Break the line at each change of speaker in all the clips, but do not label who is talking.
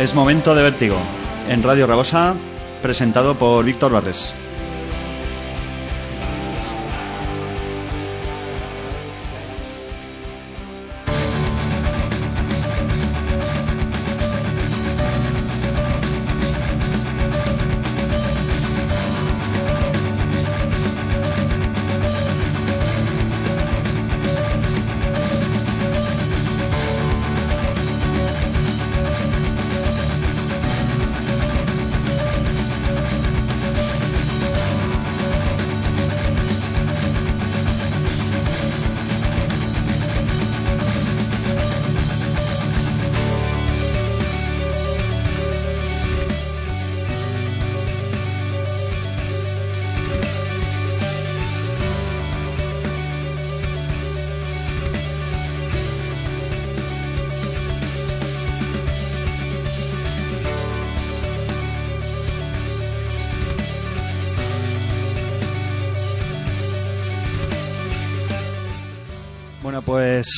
Es momento de vértigo. En Radio Rabosa, presentado por Víctor Barres.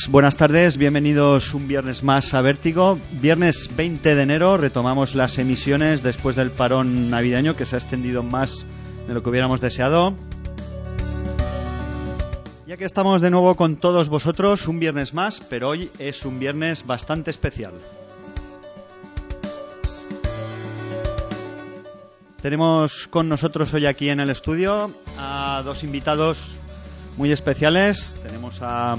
Pues buenas tardes, bienvenidos un viernes más a Vértigo. Viernes 20 de enero retomamos las emisiones después del parón navideño que se ha extendido más de lo que hubiéramos deseado. Ya que estamos de nuevo con todos vosotros, un viernes más, pero hoy es un viernes bastante especial. Tenemos con nosotros hoy aquí en el estudio a dos invitados muy especiales. Tenemos a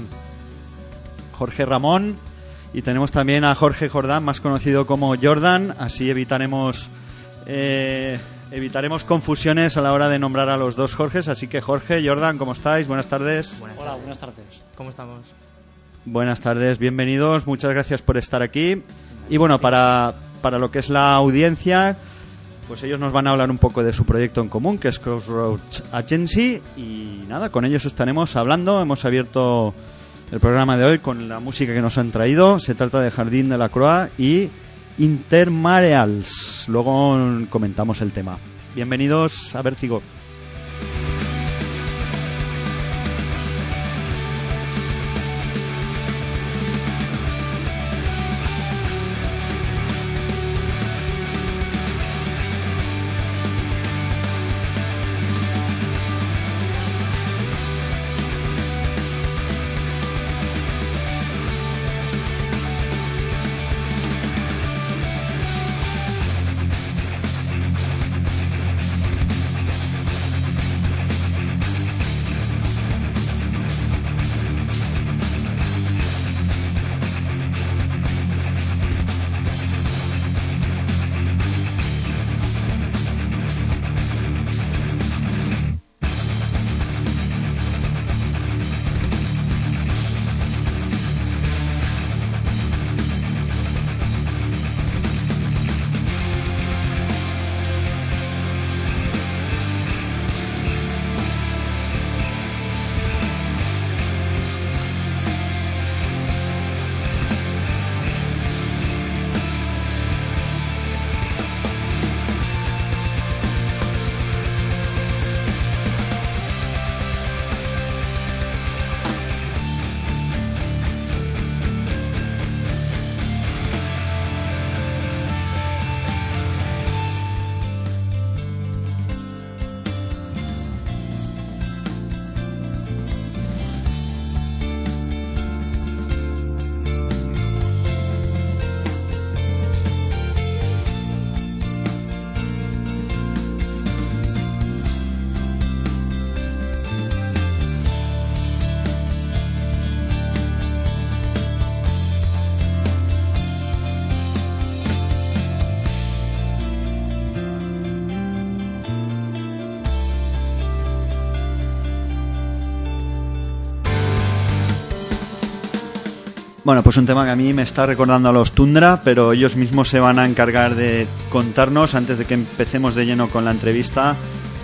Jorge Ramón y tenemos también a Jorge Jordán, más conocido como Jordan. Así evitaremos eh, evitaremos confusiones a la hora de nombrar a los dos Jorges. Así que Jorge, Jordan, ¿cómo estáis? Buenas tardes.
Hola, buenas tardes. ¿Cómo estamos?
Buenas tardes, bienvenidos. Muchas gracias por estar aquí. Y bueno, para, para lo que es la audiencia, pues ellos nos van a hablar un poco de su proyecto en común, que es Crossroads Agency. Y nada, con ellos estaremos hablando. Hemos abierto el programa de hoy con la música que nos han traído. Se trata de Jardín de la Croix y Intermareals. Luego comentamos el tema. Bienvenidos a Vértigo. Bueno, pues un tema que a mí me está recordando a los Tundra, pero ellos mismos se van a encargar de contarnos, antes de que empecemos de lleno con la entrevista,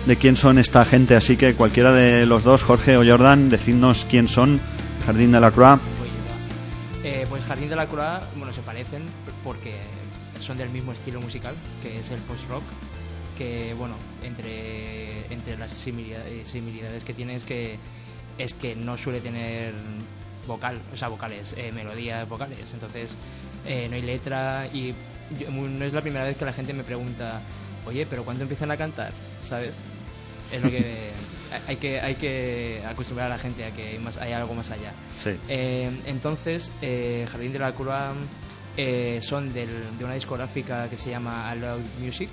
de quién son esta gente. Así que cualquiera de los dos, Jorge o Jordan, decidnos quién son Jardín de la Croix.
Eh, pues Jardín de la Croix, bueno, se parecen porque son del mismo estilo musical, que es el post-rock, que, bueno, entre, entre las similitudes, similitudes que tiene es que, es que no suele tener vocal, o sea, vocales, eh, melodías vocales. Entonces, eh, no hay letra y yo- no es la primera vez que la gente me pregunta, oye, pero ¿cuándo empiezan a cantar? ¿Sabes? Es lo que hay que hay que acostumbrar a la gente a que hay, más, hay algo más allá.
Sí.
Eh, entonces, eh, Jardín de la eh, son del- de una discográfica que se llama Allow Music.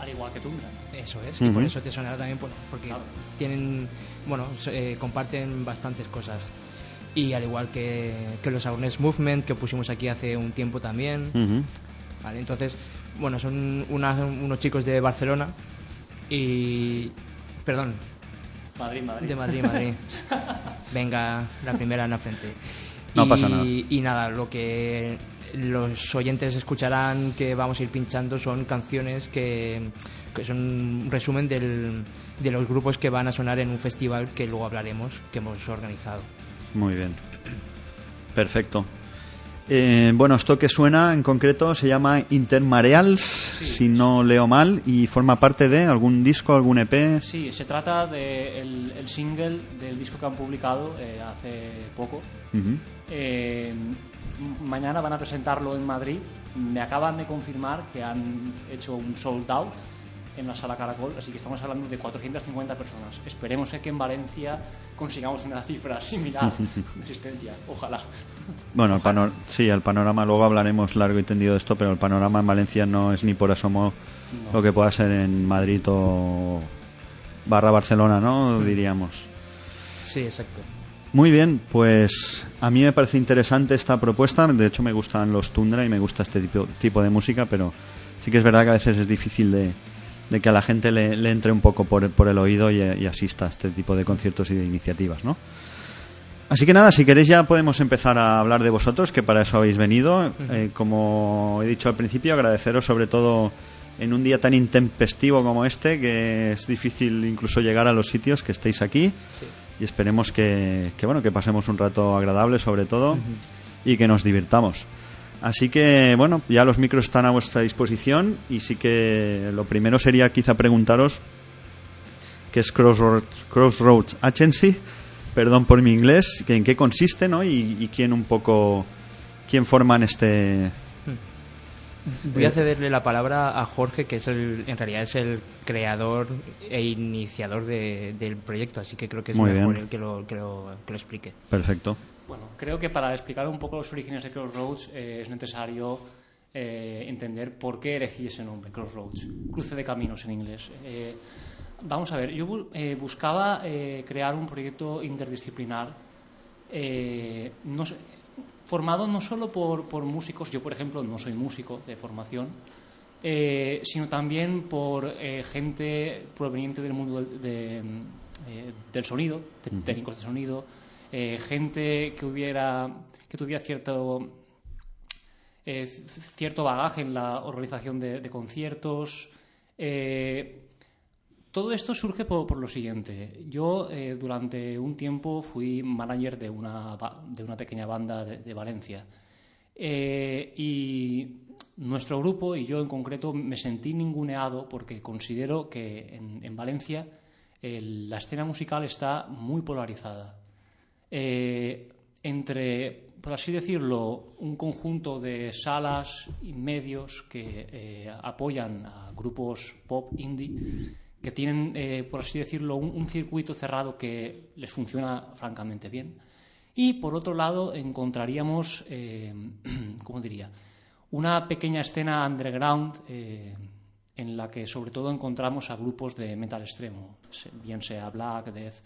Al igual que Tundra.
Eso es, y por eso te sonará también, bueno, porque
Claro.
tienen, bueno, eh, comparten bastantes cosas. Y al igual que, que los Awareness Movement que pusimos aquí hace un tiempo también. ¿vale? Entonces, bueno, son una- unos chicos de Barcelona y... Perdón,
Madrid, Madrid.
de Madrid, Madrid. Venga, la primera en la frente.
No
y,
pasa nada.
Y nada, lo que los oyentes escucharán que vamos a ir pinchando son canciones que, que son un resumen del- de los grupos que van a sonar en un festival que luego hablaremos, que hemos organizado.
Muy bien. Perfecto. Eh, bueno, esto que suena en concreto se llama Intermareals, si no leo mal, y forma parte de algún disco, algún EP.
Sí, se trata del el single del disco que han publicado eh, hace poco. Eh, mañana van a presentarlo en Madrid. Me acaban de confirmar que han hecho un sold out en la sala Caracol, así que estamos hablando de 450 personas. Esperemos que en Valencia consigamos una cifra similar de asistencia. Ojalá.
Bueno, el sí, el panorama, luego hablaremos largo y tendido de esto, pero el panorama en Valencia no es ni por asomo
No.
lo que pueda ser en Madrid o barra Barcelona, ¿no? Diríamos.
Sí, exacto.
Muy bien, pues a mí me parece interesante esta propuesta. De hecho, me gustan los Tundra y me gusta este tipo, tipo de música, pero sí que es verdad que a veces es difícil de, de que a la gente le, le entre un poco por, por el oído y, y asista a este tipo de conciertos y de iniciativas, ¿no? Así que nada, si queréis ya podemos empezar a hablar de vosotros, que para eso habéis venido. Eh, como he dicho al principio, agradeceros sobre todo en un día tan intempestivo como este, que es difícil incluso llegar a los sitios que estéis aquí
Sí.
y esperemos que, que, bueno que pasemos un rato agradable sobre todo y que nos divirtamos así que bueno ya los micros están a vuestra disposición y sí que lo primero sería quizá preguntaros qué es Crossroads, Crossroads Agency perdón por mi inglés que en qué consiste ¿no? y, y quién un poco quién forman este
Voy a cederle la palabra a Jorge, que es el, en realidad es el creador e iniciador de- del proyecto, así que creo que es
Muy
mejor
bien.
el que lo, que lo, que lo explique.
perfecto
Bueno, creo que para explicar un poco los orígenes de Crossroads eh, es necesario eh, entender por qué elegí ese nombre, Crossroads, cruce de caminos en inglés. Eh, vamos a ver, yo bu- eh, buscaba crear un proyecto interdisciplinar no sé, formado no solo por, por músicos, yo por ejemplo no soy músico de formación, sino también por gente proveniente del mundo del, de, del sonido, de técnicos de sonido, eh, gente que tuviera cierto eh, cierto bagaje en la organización de, conciertos. eh, todo esto surge por, lo siguiente. Yo durante un tiempo fui manager de una, de una pequeña banda de, Valencia. Y nuestro grupo y yo en concreto me sentí ninguneado porque considero que en, en Valencia la escena musical está muy polarizada. Eh, entre, por así decirlo, un conjunto de salas y medios que eh, apoyan a grupos pop indie que tienen, eh, por así decirlo, un, un circuito cerrado que les funciona francamente bien. Y por otro lado encontraríamos, ¿cómo diría?, una pequeña escena underground en la que sobre todo encontramos a grupos de metal extremo, bien sea Black, Death,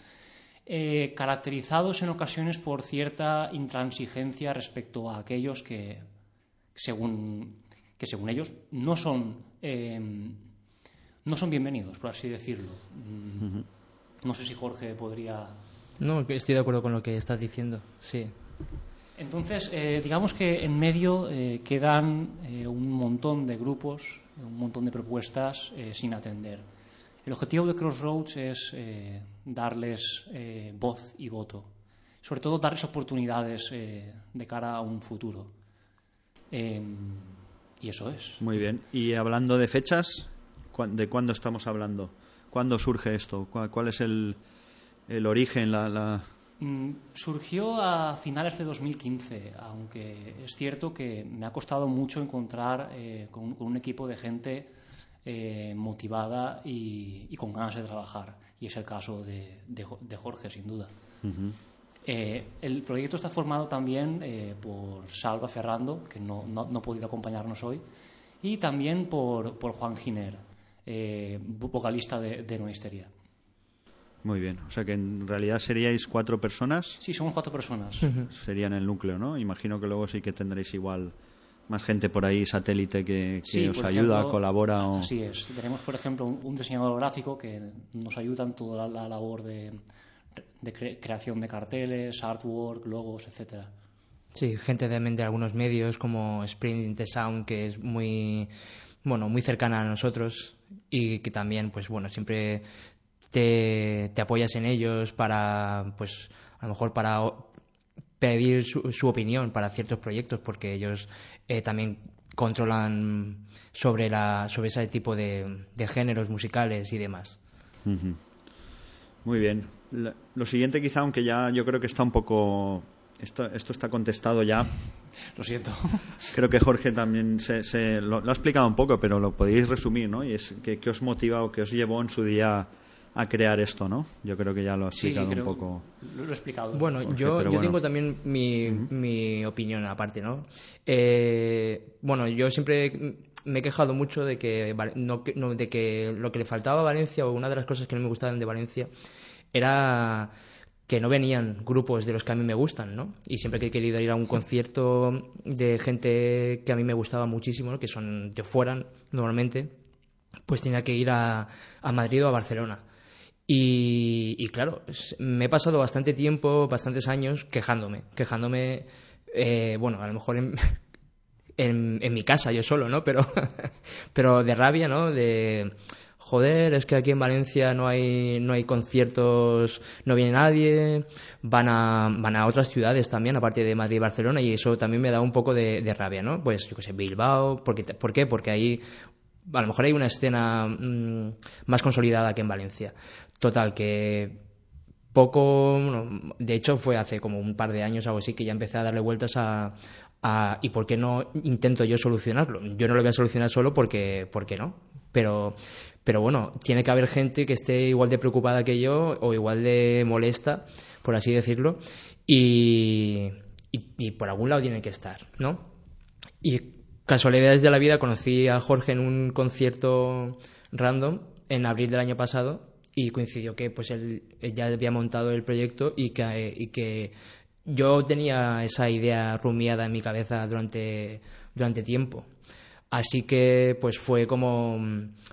eh, caracterizados en ocasiones por cierta intransigencia respecto a aquellos que, según, que según ellos, no son, eh, no son bienvenidos, por así decirlo. Mm, No sé si Jorge podría...
No, estoy de acuerdo con lo que estás diciendo, sí.
Entonces, eh, digamos que en medio eh, quedan eh, un montón de grupos, un montón de propuestas sin atender. El objetivo de Crossroads es darles voz y voto, sobre todo darles oportunidades de cara a un futuro. Em, y eso es.
Muy bien. Y hablando de fechas, ¿de cuándo estamos hablando? ¿Cuándo surge esto? ¿Cuál, es el, el origen, la,
Mm, surgió a finales de 2015, aunque es cierto que me ha costado mucho encontrar eh, con, un equipo de gente eh, motivada y, con ganas de trabajar. Y es el caso de, Jorge, sin duda. Eh, el proyecto está formado también por Salva Ferrando, que no, ha podido acompañarnos hoy, y también por, Juan Giner, vocalista de, de Noisteria.
Muy bien. O sea que en realidad seríais cuatro personas.
Sí, somos cuatro personas.
Serían el núcleo, ¿no? Imagino que luego sí que tendréis igual más gente por ahí, satélite, que, os ayuda, colabora. O...
Así es. Tenemos, por ejemplo, un, diseñador gráfico que nos ayuda en toda la, labor de, creación de carteles, artwork, logos, etcétera.
Sí, gente de, de algunos medios como Sprint the Sound, que es muy bueno, muy cercana a nosotros y que también, pues bueno, siempre te, apoyas en ellos para, pues, a lo mejor para pedir su, opinión para ciertos proyectos, porque ellos eh, también controlan sobre, la, sobre ese tipo de, géneros musicales y demás.
Muy bien. Lo siguiente quizá, aunque ya yo creo que está un poco... Esto, esto está contestado ya.
Lo siento.
Creo que Jorge también se, lo, ha explicado un poco, pero lo podéis resumir, ¿no? Y es que, qué os motiva o qué os llevó en su día a crear esto, ¿no? Yo creo que ya lo ha explicado un poco.
Lo, he explicado.
Bueno, yo, yo tengo también mi, mi, opinión aparte, ¿no? Eh, bueno, yo siempre me he quejado mucho de que, no, de que lo que le faltaba a Valencia, o una de las cosas que no me gustaban de Valencia, era que no venían grupos de los que a mí me gustan, ¿no? Y siempre que he querido ir a un concierto de gente que a mí me gustaba muchísimo, ¿no? que son de fuera normalmente, pues tenía que ir a, a Madrid o a Barcelona. Y, claro, me he pasado bastante tiempo, bastantes años quejándome, quejándome, eh, bueno, a lo mejor en, en, mi casa yo solo, ¿no? Pero, pero de rabia, ¿no? De, joder, es que aquí en Valencia no hay, no hay conciertos, no viene nadie, van a, van a otras ciudades también, aparte de Madrid y Barcelona, y eso también me da un poco de, de rabia, ¿no? Pues yo qué sé, Bilbao, porque, ¿por qué? Porque ahí a lo mejor hay una escena mm, más consolidada que en Valencia. Total, que poco, de hecho fue hace como un par de años o algo así que ya empecé a darle vueltas a, ¿y por qué no intento yo solucionarlo? Yo no lo voy a solucionar solo porque, porque no, pero, pero bueno, tiene que haber gente que esté igual de preocupada que yo o igual de molesta, por así decirlo, y, por algún lado tienen que estar, ¿no? Y casualidades de la vida conocí a Jorge en un concierto random en abril del año pasado y coincidió que pues él, ya había montado el proyecto y que, y que yo tenía esa idea rumiada en mi cabeza durante, durante tiempo. Así que pues fue como...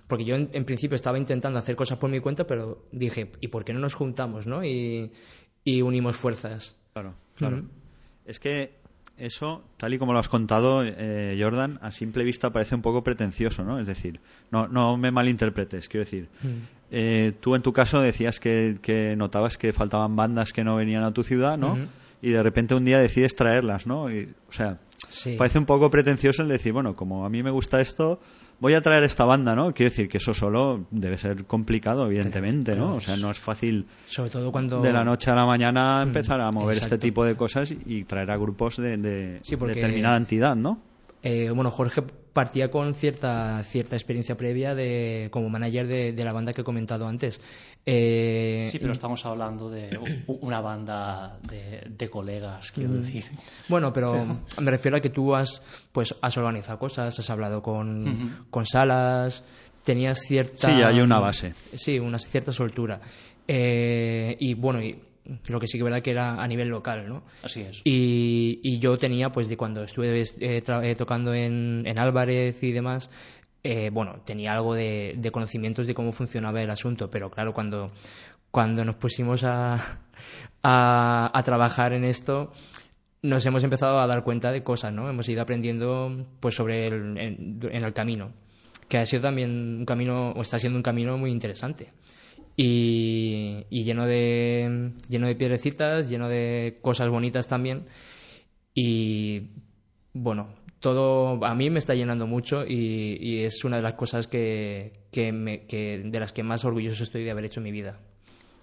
Porque yo en, principio estaba intentando hacer cosas por mi cuenta, pero dije, ¿y por qué no nos juntamos, no? Y, unimos fuerzas.
Claro, claro. Es que eso, tal y como lo has contado, eh, Jordan, a simple vista parece un poco pretencioso, ¿no? Es decir, no, no me malinterpretes, quiero decir. Mm. Eh, tú en tu caso decías que, notabas que faltaban bandas que no venían a tu ciudad, ¿no? Y de repente un día decides traerlas, ¿no? Y, o sea, parece un poco pretencioso el decir, bueno, como a mí me gusta esto, voy a traer esta banda, ¿no? Quiero decir que eso solo debe ser complicado, evidentemente, ¿no? O sea, no es fácil
sobre todo cuando
de la noche a la mañana mm, empezar a mover este tipo de cosas y traer a grupos de, determinada entidad, ¿no?
Eh, bueno, Jorge partía con cierta cierta experiencia previa de como manager de, la banda que he comentado antes.
Eh, sí, pero estamos hablando de una banda de, colegas, quiero mm. decir.
Bueno, pero me refiero a que tú has pues has organizado cosas, has hablado con, con salas, tenías cierta
sí, hay una base.
Sí, una cierta soltura. Eh, y bueno, y lo que sí que verdad que era a nivel local, ¿no?
Así es.
Y, y yo tenía, pues, de cuando estuve eh, eh, tocando en, en, Álvarez y demás, eh, bueno, tenía algo de, de, conocimientos de cómo funcionaba el asunto, pero claro, cuando, cuando nos pusimos a, a, a trabajar en esto, nos hemos empezado a dar cuenta de cosas, ¿no? Hemos ido aprendiendo pues sobre el, en, en el camino, que ha sido también un camino, o está siendo un camino muy interesante. Y, lleno de lleno de piedrecitas, lleno de cosas bonitas también. Y bueno, todo a mí me está llenando mucho y, y es una de las cosas que, que, me, que de las que más orgulloso estoy de haber hecho en mi vida.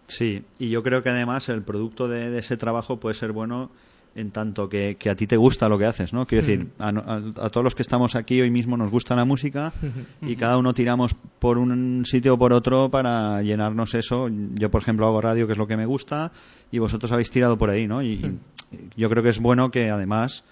Sí, y yo creo que además el producto de ese trabajo puede ser bueno en tanto que, que, a ti te gusta lo que haces, ¿no? Quiero decir, a, a, a, todos los que estamos aquí hoy mismo nos gusta la música y cada uno tiramos por un sitio o por otro para llenarnos eso. Yo, por ejemplo, hago radio, que es lo que me gusta, y vosotros habéis tirado por ahí, ¿no? Y yo creo que es bueno que además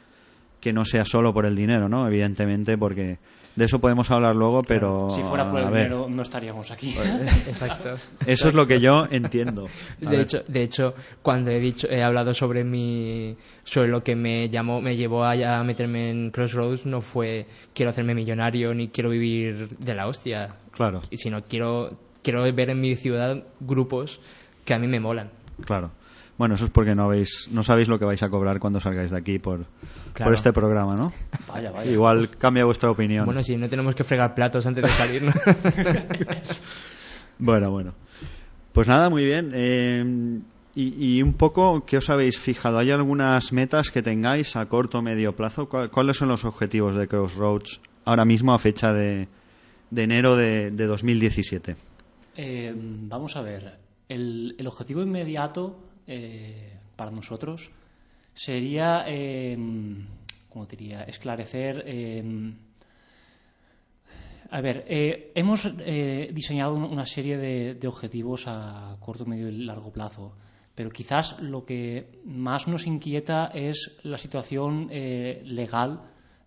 que no sea solo por el dinero, ¿no? Evidentemente, porque de eso podemos hablar luego, pero...
Si fuera por el dinero no estaríamos aquí.
Exacto.
Eso
Exacto.
es lo que yo entiendo.
A de ver. hecho, de hecho, cuando he dicho, he hablado sobre mi, sobre lo que me llamó, me llevó a, a meterme en Crossroads, no fue quiero hacerme millonario ni quiero vivir de la hostia.
Claro.
Sino quiero, quiero ver en mi ciudad grupos que a mí me molan.
Claro. Bueno, eso es porque no habéis, no sabéis lo que vais a cobrar cuando salgáis de aquí por, claro. por este programa, ¿no?
Vaya, vaya.
Igual cambia vuestra opinión.
Bueno, sí, no tenemos que fregar platos antes de salir. ¿no?
bueno, bueno. Pues nada, muy bien. Eh, y, y, un poco, ¿qué os habéis fijado? ¿Hay algunas metas que tengáis a corto o medio plazo? ¿Cuáles son los objetivos de Crossroads ahora mismo a fecha de, de enero de, de 2017?
Eh, vamos a ver. El, el objetivo inmediato eh, para nosotros sería, eh, ¿cómo diría?, esclarecer. Eh, a ver, eh, hemos eh, diseñado una serie de, de, objetivos a corto, medio y largo plazo, pero quizás lo que más nos inquieta es la situación eh, legal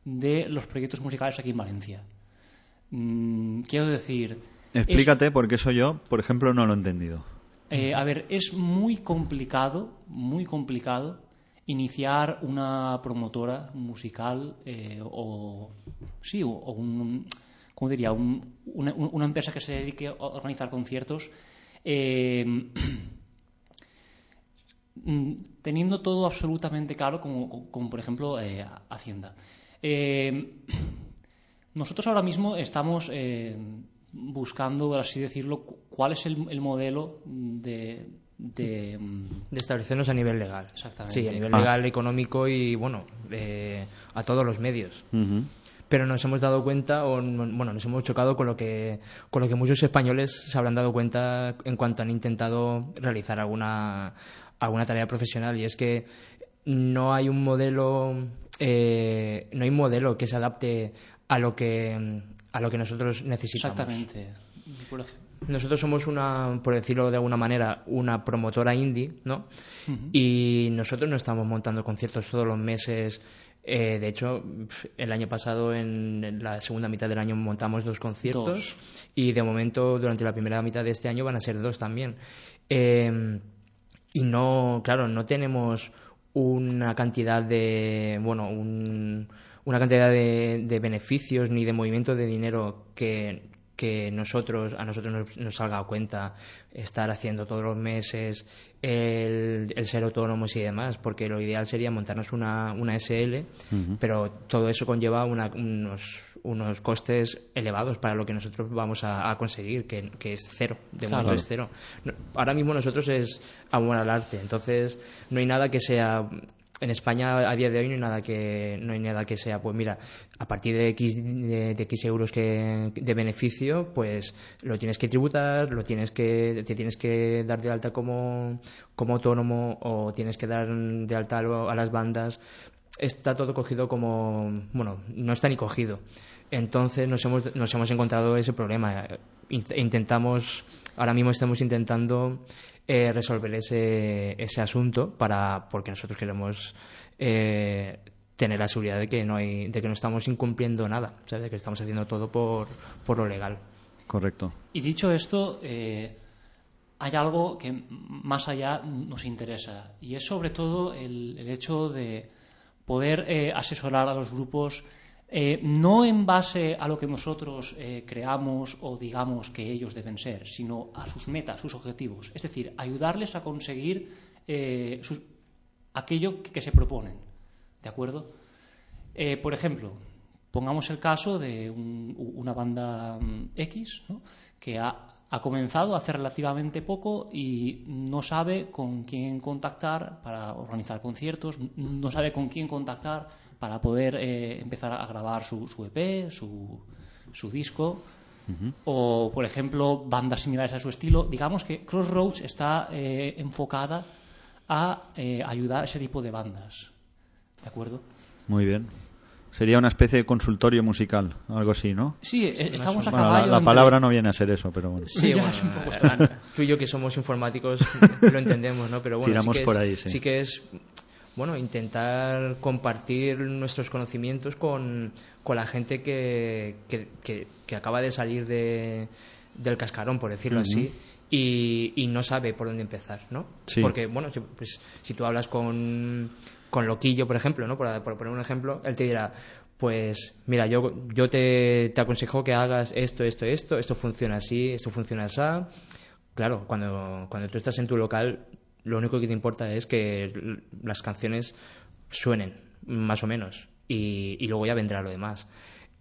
de los proyectos musicales aquí en Valencia. Mm, quiero decir.
Explícate, es... porque eso yo, por ejemplo, no lo he entendido.
Eh, a ver, es muy complicado, muy complicado iniciar una promotora musical eh, o sí o, un ¿cómo diría? Un, una, una, empresa que se dedique a organizar conciertos eh, teniendo todo absolutamente claro como, por ejemplo eh, Hacienda. Nosotros ahora mismo estamos buscando, por así decirlo, cuál es el, el modelo de, de,
de, establecernos a nivel legal.
Exactamente.
Sí, a nivel legal, ah. económico y, bueno, eh, a todos los medios. Uh -huh. Pero nos hemos dado cuenta, o bueno, nos hemos chocado con lo, que, con lo que muchos españoles se habrán dado cuenta en cuanto han intentado realizar alguna, alguna tarea profesional, y es que no hay un modelo, eh, no hay un modelo que se adapte a lo que a lo que nosotros necesitamos.
Exactamente.
Nosotros somos una, por decirlo de alguna manera, una promotora indie, ¿no? Uh -huh. Y nosotros no estamos montando conciertos todos los meses. Eh, de hecho, el año pasado, en, la segunda mitad del año, montamos dos conciertos.
Dos.
Y de momento, durante la primera mitad de este año, van a ser dos también. Eh, y no, claro, no tenemos una cantidad de, bueno, un una cantidad de, de, beneficios ni de movimiento de dinero que, que nosotros a nosotros nos, nos, salga a cuenta estar haciendo todos los meses el, el, ser autónomos y demás, porque lo ideal sería montarnos una, una SL, uh -huh. pero todo eso conlleva una, unos, unos costes elevados para lo que nosotros vamos a, a conseguir, que, que, es cero, de momento claro. es cero. Ahora mismo nosotros es amor al arte, entonces no hay nada que sea en España a día de hoy no hay nada que no hay nada que sea pues mira a partir de x de, x euros que, de beneficio pues lo tienes que tributar lo tienes que te tienes que dar de alta como como autónomo o tienes que dar de alta a las bandas. Está todo cogido como bueno no está ni cogido. Entonces nos hemos nos hemos encontrado ese problema. Intentamos ahora mismo estamos intentando eh, resolver ese, ese asunto para porque nosotros queremos eh, tener la seguridad de que no hay de que no estamos incumpliendo nada o sea, de que estamos haciendo todo por, por lo legal.
Correcto.
Y dicho esto eh, hay algo que más allá nos interesa y es sobre todo el, el hecho de poder eh, asesorar a los grupos eh, no en base a lo que nosotros eh, creamos o digamos que ellos deben ser, sino a sus metas, sus objetivos. Es decir, ayudarles a conseguir eh, sus, aquello que, se proponen. ¿De acuerdo? Por ejemplo, pongamos el caso de un- una banda mm, X que ha, ha comenzado hace relativamente poco y no sabe con quién contactar para organizar conciertos, no sabe con quién contactar para poder eh, empezar a grabar su, su EP, su, su disco. O, por ejemplo, bandas similares a su estilo. Digamos que Crossroads está eh, enfocada a eh, ayudar a ese tipo de bandas. ¿De acuerdo?
Muy bien. Sería una especie de consultorio musical, algo así, ¿no?
Sí, eh, estamos a
Bueno, la,
caballo.
la
entre-
palabra no viene a ser eso, pero bueno.
Sí, bueno,
es un poco
eh,
extraño.
tú y yo que somos informáticos lo entendemos, ¿no? Pero bueno,
Tiramos
sí que
por
es,
ahí, sí.
que es, bueno, intentar compartir nuestros conocimientos con, con la gente que, que, que- que acaba de salir de, del cascarón, por decirlo así, y, y no sabe por dónde empezar, ¿no?
Sí.
Porque, bueno, si, pues, si tú hablas con, con Loquillo, por ejemplo, ¿no? Por, por poner un ejemplo, él te dirá, pues mira, yo, yo te, te aconsejo que hagas esto, esto, esto, esto funciona así, esto funciona así. Claro, cuando, cuando tú estás en tu local, lo único que te importa es que las canciones suenen, más o menos, y, y luego ya vendrá lo demás.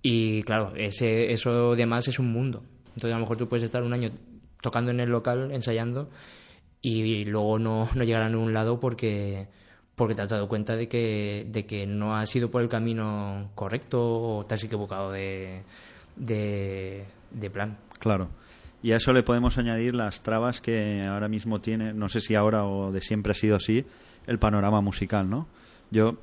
Y claro, ese, eso demás es un mundo. Entonces a lo mejor tú puedes estar un año tocando en el local, ensayando, y luego no, no llegar a ningún lado porque, porque te has dado cuenta de que, de que no has ido por el camino correcto o te has equivocado de, de, de plan.
Claro. Y a eso le podemos añadir las trabas que ahora mismo tiene, no sé si ahora o de siempre ha sido así, el panorama musical, ¿no? Yo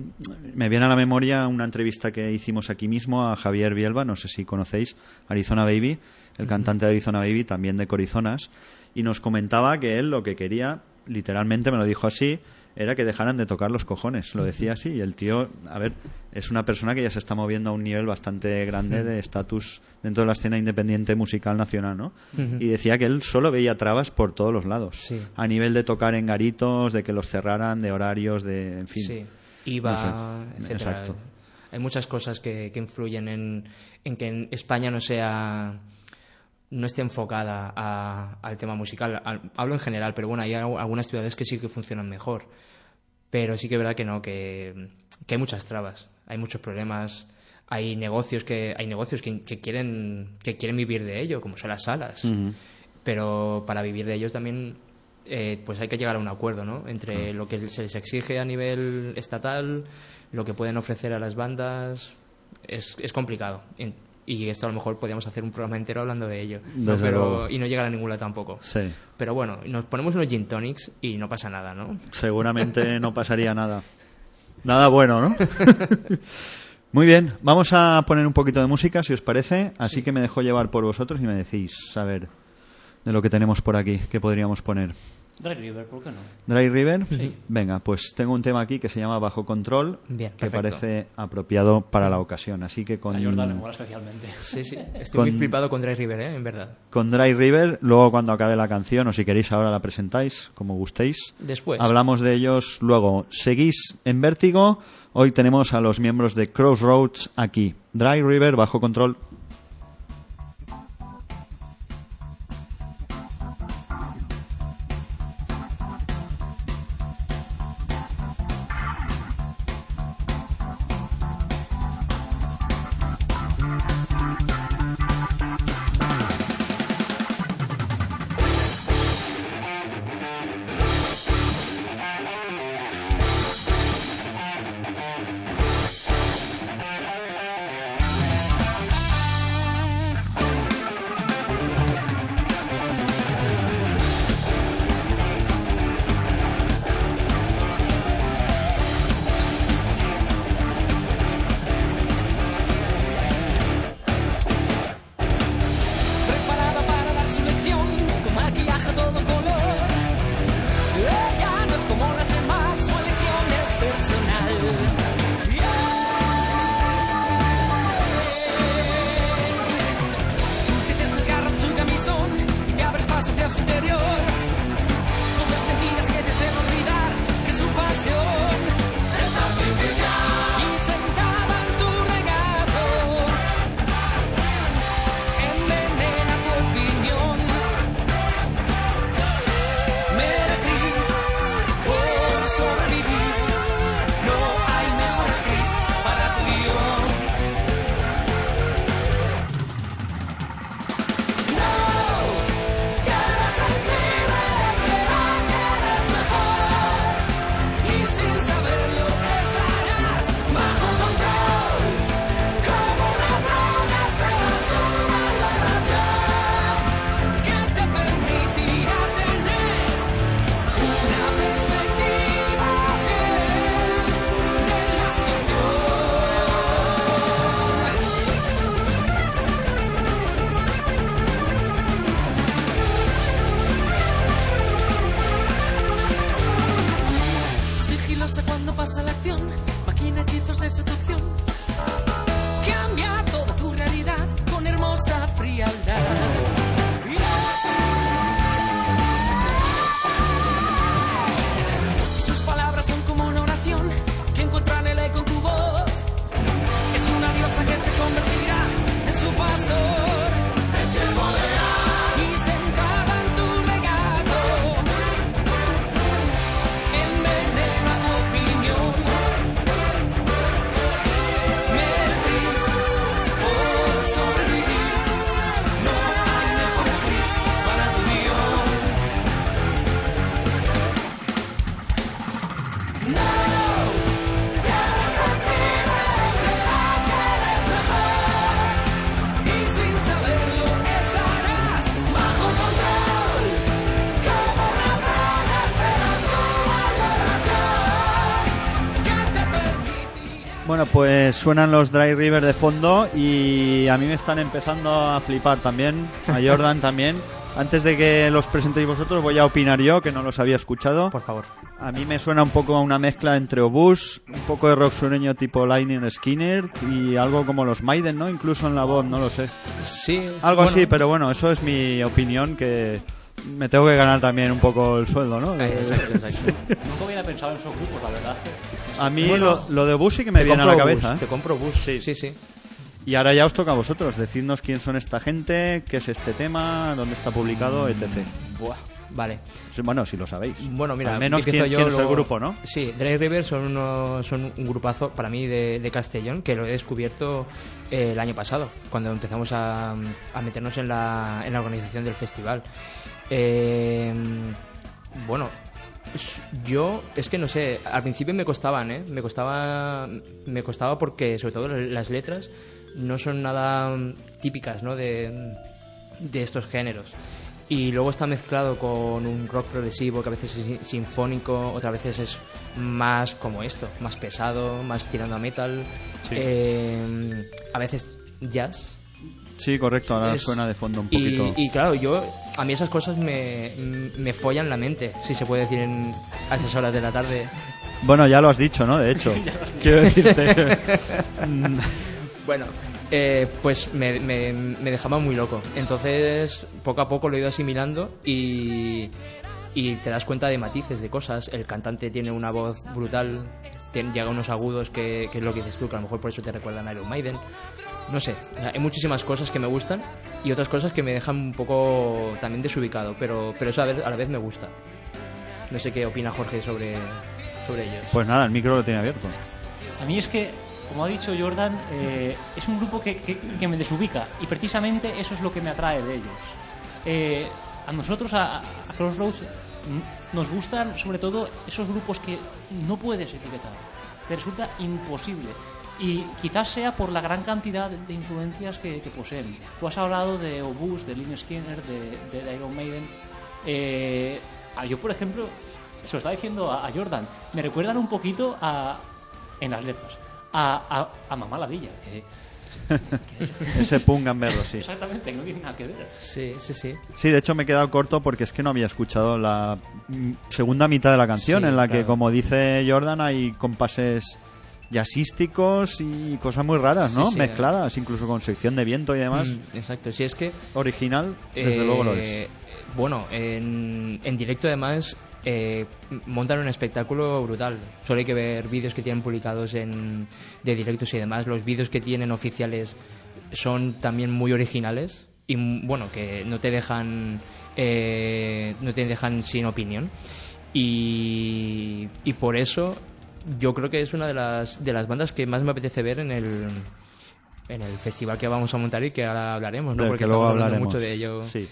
me viene a la memoria una entrevista que hicimos aquí mismo a Javier Bielba, no sé si conocéis, Arizona Baby, el cantante de Arizona Baby, también de Corizonas, y nos comentaba que él lo que quería, literalmente me lo dijo así, era que dejaran de tocar los cojones, lo decía así, y el tío, a ver, es una persona que ya se está moviendo a un nivel bastante grande de estatus dentro de la escena independiente musical nacional, ¿no? Y decía que él solo veía trabas por todos los lados,
Sí.
a nivel de tocar en garitos, de que los cerraran, de horarios, de, en fin.
Sí, IVA,
No sé.
etcétera.
Exacto.
Hay muchas cosas que, que influyen en, en que en España no sea no esté enfocada a- al tema musical. Al- hablo en general, pero bueno, hay al- algunas ciudades que sí que funcionan mejor. Pero sí que es verdad que no, que, que hay muchas trabas, hay muchos problemas, hay negocios que hay negocios que, que quieren que quieren vivir de ello, como son las salas pero para vivir de ellos también eh, pues hay que llegar a un acuerdo ¿no? Entre lo que se les exige a nivel estatal lo que pueden ofrecer a las bandas es, es complicado y esto a lo mejor podríamos hacer un programa entero hablando de ello y no llegar a ninguna tampoco
Sí,
pero bueno nos ponemos unos gin tonics y no pasa nada ¿no?
seguramente no pasaría nada. Nada bueno, ¿no? Muy bien, vamos a poner un poquito de música, si os parece. Así que me dejo llevar por vosotros y me decís, a ver, de lo que tenemos por aquí, qué podríamos poner.
Dry River, ¿por qué no?
Dry River.
Sí.
Venga, pues tengo un tema aquí que se llama Bajo Control,
Bien,
que
perfecto.
parece apropiado para la ocasión. Así que con,
A Jordan le mola especialmente.
sí sí estoy
Con-
muy flipado con Dry River ¿eh? en verdad
con Dry River, luego cuando acabe la canción, o si queréis ahora la presentáis, como gustéis.
después
Hablamos de ellos luego. Seguís en Vértigo. Hoy tenemos a los miembros de Crossroads aquí. Dry River bajo control. Suenan los Dry River de fondo y a mí me están empezando a flipar también, a Jordan también. Antes de que los presentéis vosotros, voy a opinar yo, que no los había escuchado.
Por favor.
A mí me suena un poco a una mezcla entre Obús, un poco de rock sureño tipo Lightning Skinner y algo como los Maiden, ¿no? Incluso en la voz, no lo sé.
Sí.
Algo
bueno,
así, pero bueno, eso es mi opinión, que me tengo que ganar también un poco el sueldo, ¿no?
eh, Exacto, exacto.
Nunca hubiera pensado en esos grupos, la verdad.
A mí
Bueno,
lo, lo de Obús sí que me viene a la cabeza.
bus,
¿eh?
Te compro bus.
Sí.
Sí, sí.
Y ahora ya os toca a vosotros, decidnos quién son esta gente, qué es este tema, dónde está publicado, etc.
Buah, Vale.
Sí, Bueno, si lo sabéis.
Bueno, mira,
Al menos quién,
yo,
quién es el grupo, ¿no?
Sí, Dry River son, uno- son un grupazo para mí de, de Castellón que lo he descubierto eh, el año pasado, cuando empezamos a, a meternos en la, en la organización del festival. Eh, bueno, yo es que no sé, al principio me costaban, ¿eh? Me costaba, me costaba porque sobre todo las letras no son nada mm, típicas, ¿no? De, de estos géneros. Y luego está mezclado con un rock progresivo que a veces es sinfónico, otras veces es más como esto, más pesado, más tirando a metal,
Sí.
eh, a veces jazz.
Sí, correcto, ahora
Es-
suena de fondo un
Y,
poquito.
y claro, yo a mí esas cosas me, me follan la mente, si se puede decir en, a esas horas de la tarde.
Bueno, ya lo has dicho, ¿no? De hecho, quiero decirte.
Bueno, eh, pues me, me, me dejaba muy loco. Entonces, poco a poco lo he ido asimilando y, y te das cuenta de matices, de cosas. El cantante tiene una voz brutal, tiene- llega a unos agudos que, que es lo que dices tú, que a lo mejor por eso te recuerdan a Iron Maiden. No sé, hay muchísimas cosas que me gustan y otras cosas que me dejan un poco también desubicado, pero, pero eso a, ver- a la vez me gusta. No sé qué opina Jorge sobre, sobre ellos.
Pues nada, el micro lo tiene abierto.
A mí es que, como ha dicho Jordan, eh, es un grupo que, que- que me desubica y precisamente eso es lo que me atrae de ellos. Eh, a nosotros, a, a Crossroads, nos gustan sobre todo esos grupos que no puedes etiquetar. Te resulta imposible. Y quizás sea por la gran cantidad de, influencias que, que poseen. Tú has hablado de Obús, de Lynyrd Skinner, de, de Iron Maiden. Eh, yo, por ejemplo, se lo estaba diciendo a, a Jordan, me recuerdan un poquito a, en las letras, a, a, a Mamá Ladilla, que
Ese punk gamberro, sí.
exactamente no tiene nada que ver.
Sí, sí, sí.
Sí, de hecho me he quedado corto porque es que no había escuchado la mm, segunda mitad de la canción,
Sí,
en la que, como dice Jordan, hay compases jazzísticos y cosas muy raras, ¿no?
Sí, sí.
Mezcladas, incluso con sección de viento y demás.
Mm, exacto, si es que
Original, desde
Eh,
luego lo es.
Bueno, en, en directo además eh, montan un espectáculo brutal. Solo hay que ver vídeos que tienen publicados en, de directos y demás. Los vídeos que tienen oficiales son también muy originales y bueno, que no te dejan, eh, no te dejan sin opinión. Y, y por eso yo creo que es una de las, de las bandas que más me apetece ver en el, en el festival que vamos a montar y que ahora hablaremos, ¿no?
Del
Porque
que luego
estamos
hablaremos.
mucho de ello.
Sí.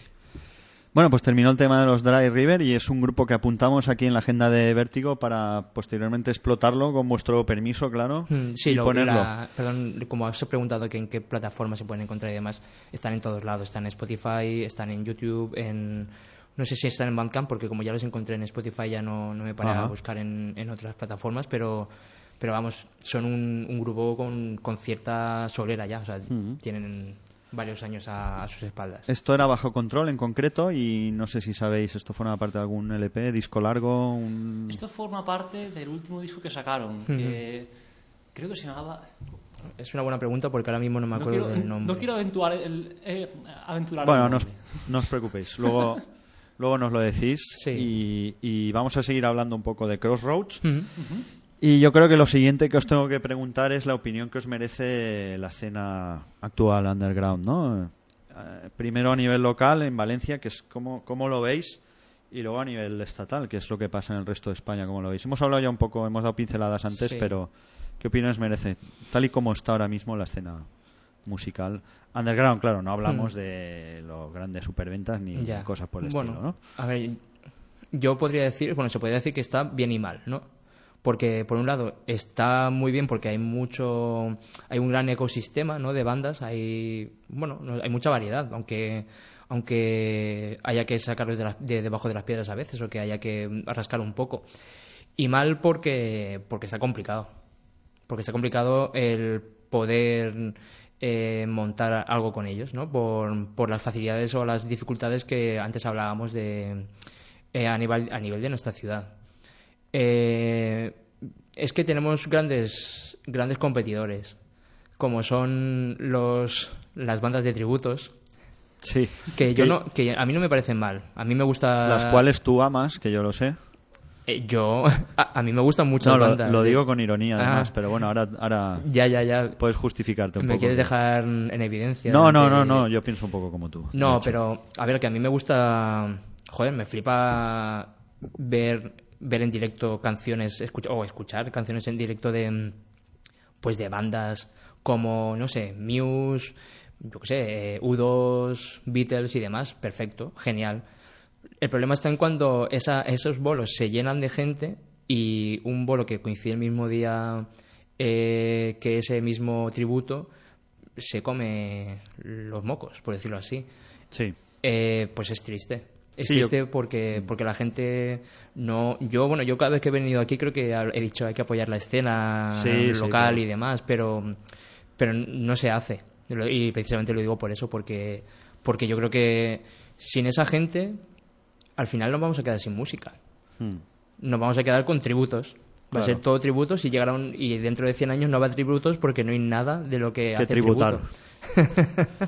Bueno, pues terminó el tema de los Dry River y es un grupo que apuntamos aquí en la agenda de Vértigo para posteriormente explotarlo con vuestro permiso, claro,
Mm, Sí,
y
lo-
ponerlo.
la- perdón, como has preguntado que en qué plataforma se pueden encontrar y demás, están en todos lados. Están en Spotify, están en YouTube, en... No sé si están en Bandcamp, porque como ya los encontré en Spotify ya no, no me paré
Ajá.
a buscar en, en otras plataformas, pero, pero vamos, son un, un grupo con, con cierta solera ya, o sea,
Ujú.
tienen varios años a, a sus espaldas.
Esto era bajo control en concreto y no sé si sabéis, esto forma parte de algún LP, disco largo, un...
Esto forma parte del último disco que sacaron, que creo que se llamaba...
Es una buena pregunta porque ahora mismo no me
No
acuerdo
quiero,
del nombre.
no quiero aventurar el, eh, aventurar
Bueno,
el
no os, no os preocupéis, luego, luego nos lo decís
Sí.
y, y vamos a seguir hablando un poco de Crossroads. Y yo creo que lo siguiente que os tengo que preguntar es la opinión que os merece la escena actual underground, ¿no? Eh, primero a nivel local en Valencia, que es cómo, cómo lo veis, y luego a nivel estatal, que es lo que pasa en el resto de España, cómo lo veis. Hemos hablado ya un poco, hemos dado pinceladas antes,
Sí.
pero ¿qué opiniones merece? Tal y como está ahora mismo la escena musical underground, claro, no hablamos de los grandes superventas ni
Ya.
cosas por el
bueno,
estilo, ¿no?
A ver, yo podría decir, bueno, se podría decir que está bien y mal, ¿no? Porque por un lado está muy bien porque hay mucho, hay un gran ecosistema, ¿no? De bandas, hay, bueno, no- hay mucha variedad, aunque aunque haya que sacarlos de, la- de debajo de las piedras a veces o que haya que rascar un poco. Y mal porque porque está complicado. porque está complicado el poder eh, montar algo con ellos, ¿no? Por, por, las facilidades o las dificultades que antes hablábamos de eh, a, nivel, a nivel de nuestra ciudad. Eh, es que tenemos grandes, grandes competidores, como son los, las bandas de tributos,
Sí.
que yo no que a mí no me parecen mal a mí me gusta
Las cuales tú amas, que yo lo sé.
Eh, yo a, a mí me gustan muchas
No,
bandas
lo digo con ironía,
Ah.
además, pero bueno, ahora, ahora
ya ya ya
puedes justificarte un
me
poco.
quieres dejar en evidencia
No, no, no, no, yo pienso un poco como tú.
no pero a ver que a mí me gusta joder me flipa ver ver en directo canciones escuchar o escuchar canciones en directo de pues de bandas como no sé Muse yo qué sé eh, U2 Beatles y demás perfecto genial el problema está en cuando esa- esos bolos se llenan de gente y un bolo que coincide el mismo día eh, que ese mismo tributo se come los mocos, por decirlo así.
Sí.
Eh, pues es triste. Es
Sí, yo-
triste porque, porque la gente no... Yo, bueno, yo cada vez que he venido aquí creo que he dicho hay que apoyar la escena
Sí, sí,
local
claro.
y demás, pero, pero no se hace. Y precisamente lo digo por eso, porque, porque yo creo que sin esa gente al final nos vamos a quedar sin música.
Hmm.
Nos vamos a quedar con tributos. Va a ser todo tributos y llegará un, y dentro de 100 años no va a tributos porque no hay nada de lo que,
Que
hace
tributar.
tributo.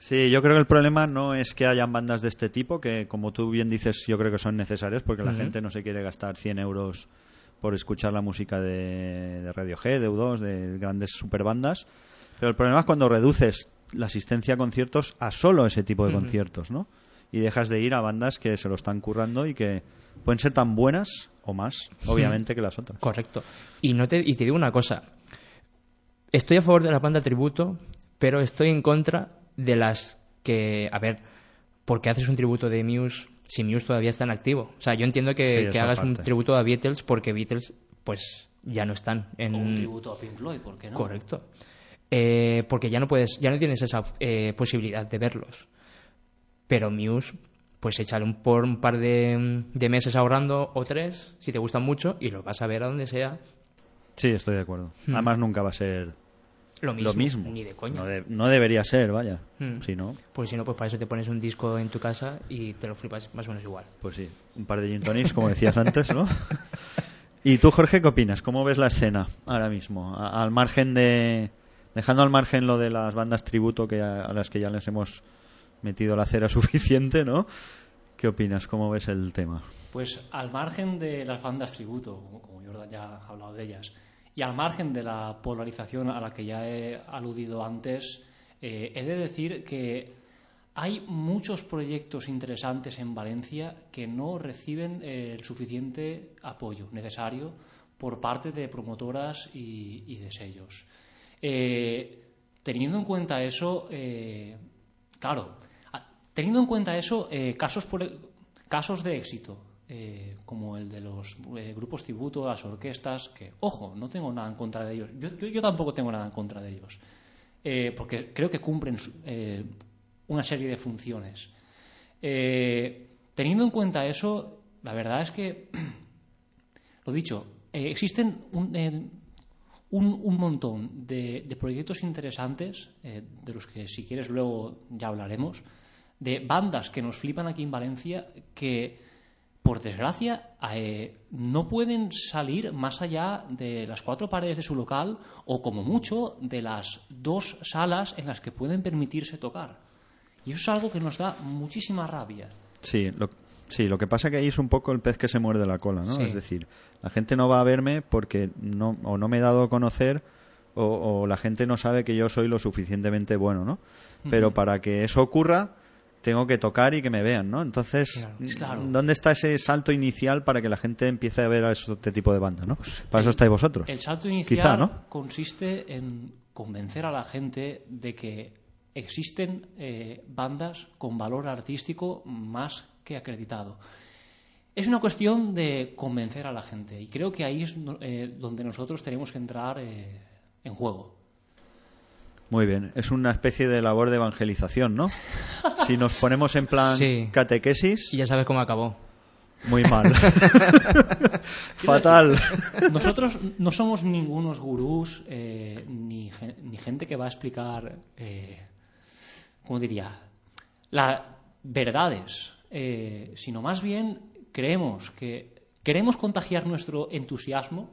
Sí, yo creo que el problema no es que hayan bandas de este tipo, que como tú bien dices, yo creo que son necesarias porque la gente no se quiere gastar 100 euros por escuchar la música de, de Radiohead, de U2, de grandes superbandas. Pero el problema es cuando reduces la asistencia a conciertos a solo ese tipo de conciertos, ¿no? Y dejas de ir a bandas que se lo están currando y que pueden ser tan buenas o más, obviamente, que las otras.
Correcto. Y, no te, y te digo una cosa. Estoy a favor de la banda tributo, pero estoy en contra de las que... A ver, ¿por qué haces un tributo de Muse si Muse todavía está en activo? O sea, yo entiendo
Sí,
que, que hagas un tributo a Beatles porque Beatles, pues, ya no están en...
O un tributo a Pink Floyd, ¿por qué no?
Correcto. Eh, porque ya no puedes, ya no tienes esa eh, posibilidad de verlos. Pero Muse, pues échale un, por un par de, de meses ahorrando o tres, si te gustan mucho, y los vas a ver a donde sea.
Sí, estoy de acuerdo.
Hmm.
Además, nunca va a ser
Lo mismo.
lo mismo.
Ni de coña.
No, de- no debería ser, vaya.
Hmm.
Si no,
Pues si no, pues para eso te pones un disco en tu casa y te lo flipas más o menos igual.
Pues sí, un par de gin tonics, como decías antes, ¿no? ¿Y tú, Jorge, qué opinas? ¿Cómo ves la escena ahora mismo? A- al margen de... Dejando al margen lo de las bandas tributo que a, a las que ya les hemos metido la cera suficiente, ¿no? ¿Qué opinas? ¿Cómo ves el tema?
Pues al margen de las bandas tributo, como- Jordan ya ha hablado de ellas, y al margen de la polarización a la que ya he aludido antes, eh, he de decir que hay muchos proyectos interesantes en Valencia que no reciben eh, el suficiente apoyo necesario por parte de promotoras y, de sellos. Eh, teniendo en cuenta eso, claro, teniendo en cuenta eso, eh, e- casos de éxito, eh, como el de los eh, grupos tributo, las orquestas, que, ojo, no tengo nada en contra de ellos. Yo, tampoco tengo nada en contra de ellos, porque creo que cumplen una serie de funciones. Teniendo en cuenta eso, la verdad es que, lo dicho, existen un, montón de, proyectos interesantes, de los que si quieres luego ya hablaremos, de bandas que nos flipan aquí en Valencia que, por desgracia, eh, no pueden salir más allá de las cuatro paredes de su local o, como mucho, de las dos salas en las que pueden permitirse tocar. Y eso es algo que nos da muchísima rabia.
Sí, lo, sí, lo que pasa que ahí es un poco el pez que se muerde la cola, ¿no?
Sí.
Es decir, la gente no va a verme porque no, o no me he dado a conocer o, o la gente no sabe que yo soy lo suficientemente bueno, ¿no? Pero para que eso ocurra, tengo que tocar y que me vean, ¿no? Entonces,
Claro.
¿dónde está ese salto inicial para que la gente empiece a ver a este tipo de bandas, ¿no? Para eso estáis vosotros.
El salto inicial
Quizá, ¿no?
consiste en convencer a la gente de que existen eh, bandas con valor artístico más que acreditado. Es una cuestión de convencer a la gente y creo que ahí es eh, donde nosotros tenemos que entrar eh, en juego.
Muy bien, es una especie de labor de evangelización, ¿no? Si nos ponemos en plan
Sí.
catequesis,
Y ya sabes cómo acabó.
Muy mal. Fatal.
Nosotros no somos ningunos gurús eh, ni, ni gente que va a explicar, eh, ¿cómo diría?, las verdades, eh, sino más bien creemos que queremos contagiar nuestro entusiasmo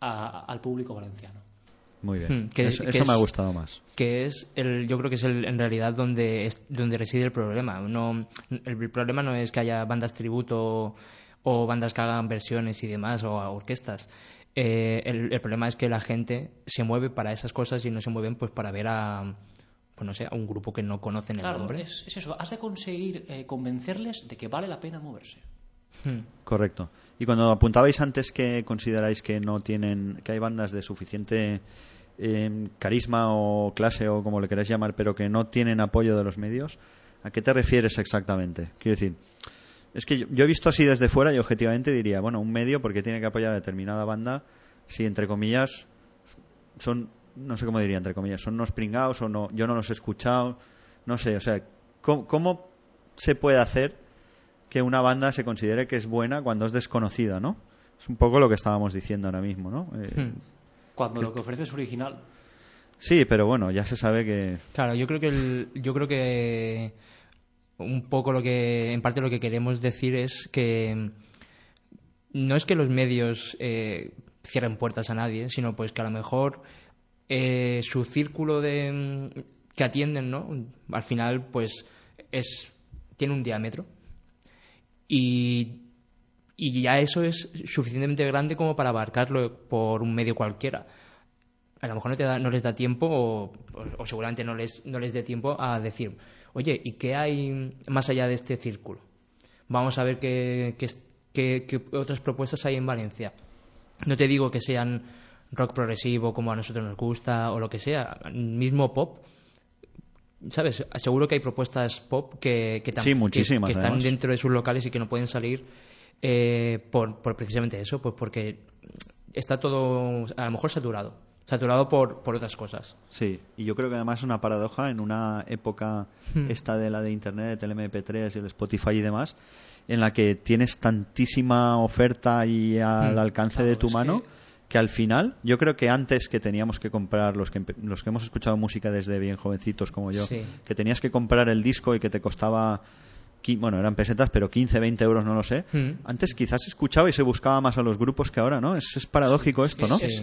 a- al público valenciano.
Muy bien.
Hmm, que-
eso
que
eso me ha
es-
gustado más.
que es el yo creo que es el, en realidad donde es, donde reside el problema no el, problema no es que haya bandas tributo o bandas que hagan versiones y demás o a orquestas Eh, el, el problema es que la gente se mueve para esas cosas y no se mueven pues para ver a pues no sé a un grupo que no conocen el
Claro,
nombre
es, es eso, has de conseguir eh, convencerles de que vale la pena moverse.
Hmm.
Correcto. Y cuando apuntabais antes que consideráis que no tienen, que hay bandas de suficiente eh, carisma o clase o como le queráis llamar, pero que no tienen apoyo de los medios, ¿a qué te refieres exactamente? Quiero decir, es que yo, yo he visto así desde fuera y objetivamente diría, bueno, un medio porque tiene que apoyar a determinada banda, si entre comillas son, no sé cómo diría, entre comillas, son unos pringados o no, yo no los he escuchado, no sé, o sea, ¿cómo, cómo se puede hacer que una banda se considere que es buena cuando es desconocida, ¿no? Es un poco lo que estábamos diciendo ahora mismo, ¿no? Eh,
Hmm.
Cuando lo que ofrece es original.
Sí, pero bueno, ya se sabe que...
Claro, yo creo que el- yo creo que un poco lo que en parte lo que queremos decir es que no es que los medios eh, cierren puertas a nadie, sino pues que a lo mejor eh, su círculo de que atienden, ¿no? Al final pues es tiene un diámetro y y ya eso es suficientemente grande como para abarcarlo por un medio cualquiera a lo mejor no, te da- no les da tiempo o, seguramente no les, no les dé tiempo a decir, oye, ¿y qué hay más allá de este círculo? Vamos a ver qué, qué, qué- qué otras propuestas hay en Valencia. No te digo que sean rock progresivo como a nosotros nos gusta o lo que sea, mismo pop. ¿Sabes? Seguro que hay propuestas pop que, que,
Sí,
que- están dentro de sus locales y que no pueden salir eh, por, por precisamente eso, pues porque está todo a lo mejor saturado. Saturado por, por otras cosas.
Sí, y yo creo que además es una paradoja en una época
Hmm.
esta de la de Internet, el MP3, el Spotify y demás, en la que tienes tantísima oferta y al
Hmm.
alcance de tu mano
que-
que al final, yo creo que antes que teníamos que comprar, los que, empe- los que hemos escuchado música desde bien jovencitos como yo,
Sí.
que tenías que comprar el disco y que te costaba, bueno, eran pesetas, pero 15, 20 euros, no lo sé.
Hmm.
Antes quizás se escuchaba y se buscaba más a los grupos que ahora, ¿no? Es, es paradójico esto, ¿no?
Sí.
Es,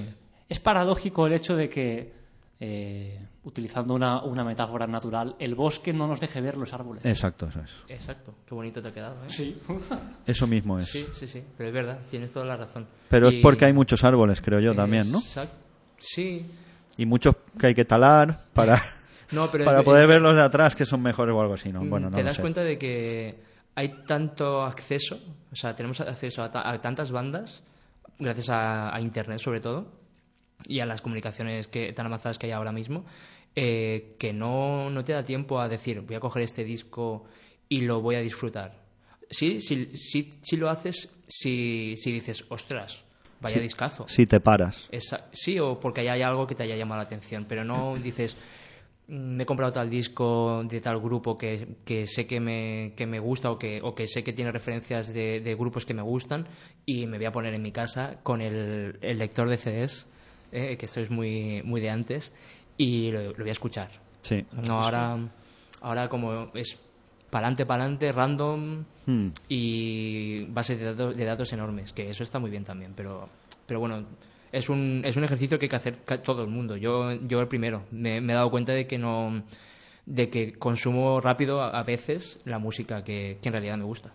es paradójico el hecho de que, eh, utilizando una, una metáfora natural, el bosque no nos deje ver los árboles.
Exacto, eso es.
Exacto. Qué bonito te ha quedado, ¿eh?
Sí.
Eso mismo es.
Sí, sí, sí. Pero es verdad, tienes toda la razón.
Pero
Y-
es porque hay muchos árboles, creo yo, también, ¿no?
Exact- Sí.
Y muchos que hay que talar para,
No, pero
para
es-
poder
es-
ver los de atrás que son mejores o algo así, ¿no?
Mm,
Bueno, no
te das
sé.
cuenta de que hay tanto acceso, o sea, tenemos acceso a, ta- a tantas bandas, gracias a, a Internet sobre todo, y a las comunicaciones que, tan avanzadas que hay ahora mismo, eh, que no, no te da tiempo a decir, voy a coger este disco y lo voy a disfrutar. Sí, sí, sí, sí lo haces si, si dices, ostras, vaya discazo.
Si te paras.
Esa- sí, o porque hay algo que te haya llamado la atención, pero no dices, "Mm, me he comprado tal disco de tal grupo que, que sé que me, que me gusta o que, o que sé que tiene referencias de, de grupos que me gustan y me voy a poner en mi casa con el, el lector de CDs, eh, que esto es muy, muy de antes, y lo, lo voy a escuchar.
Sí.
No, ahora, ahora como es pa'lante, pa'lante, random
Hmm.
y bases de datos, de datos enormes, que eso está muy bien también, pero, pero bueno, es un, es un ejercicio que hay que hacer todo el mundo. Yo, yo el primero, me, me he dado cuenta de que no de que consumo rápido a, a veces la música que, que en realidad me gusta.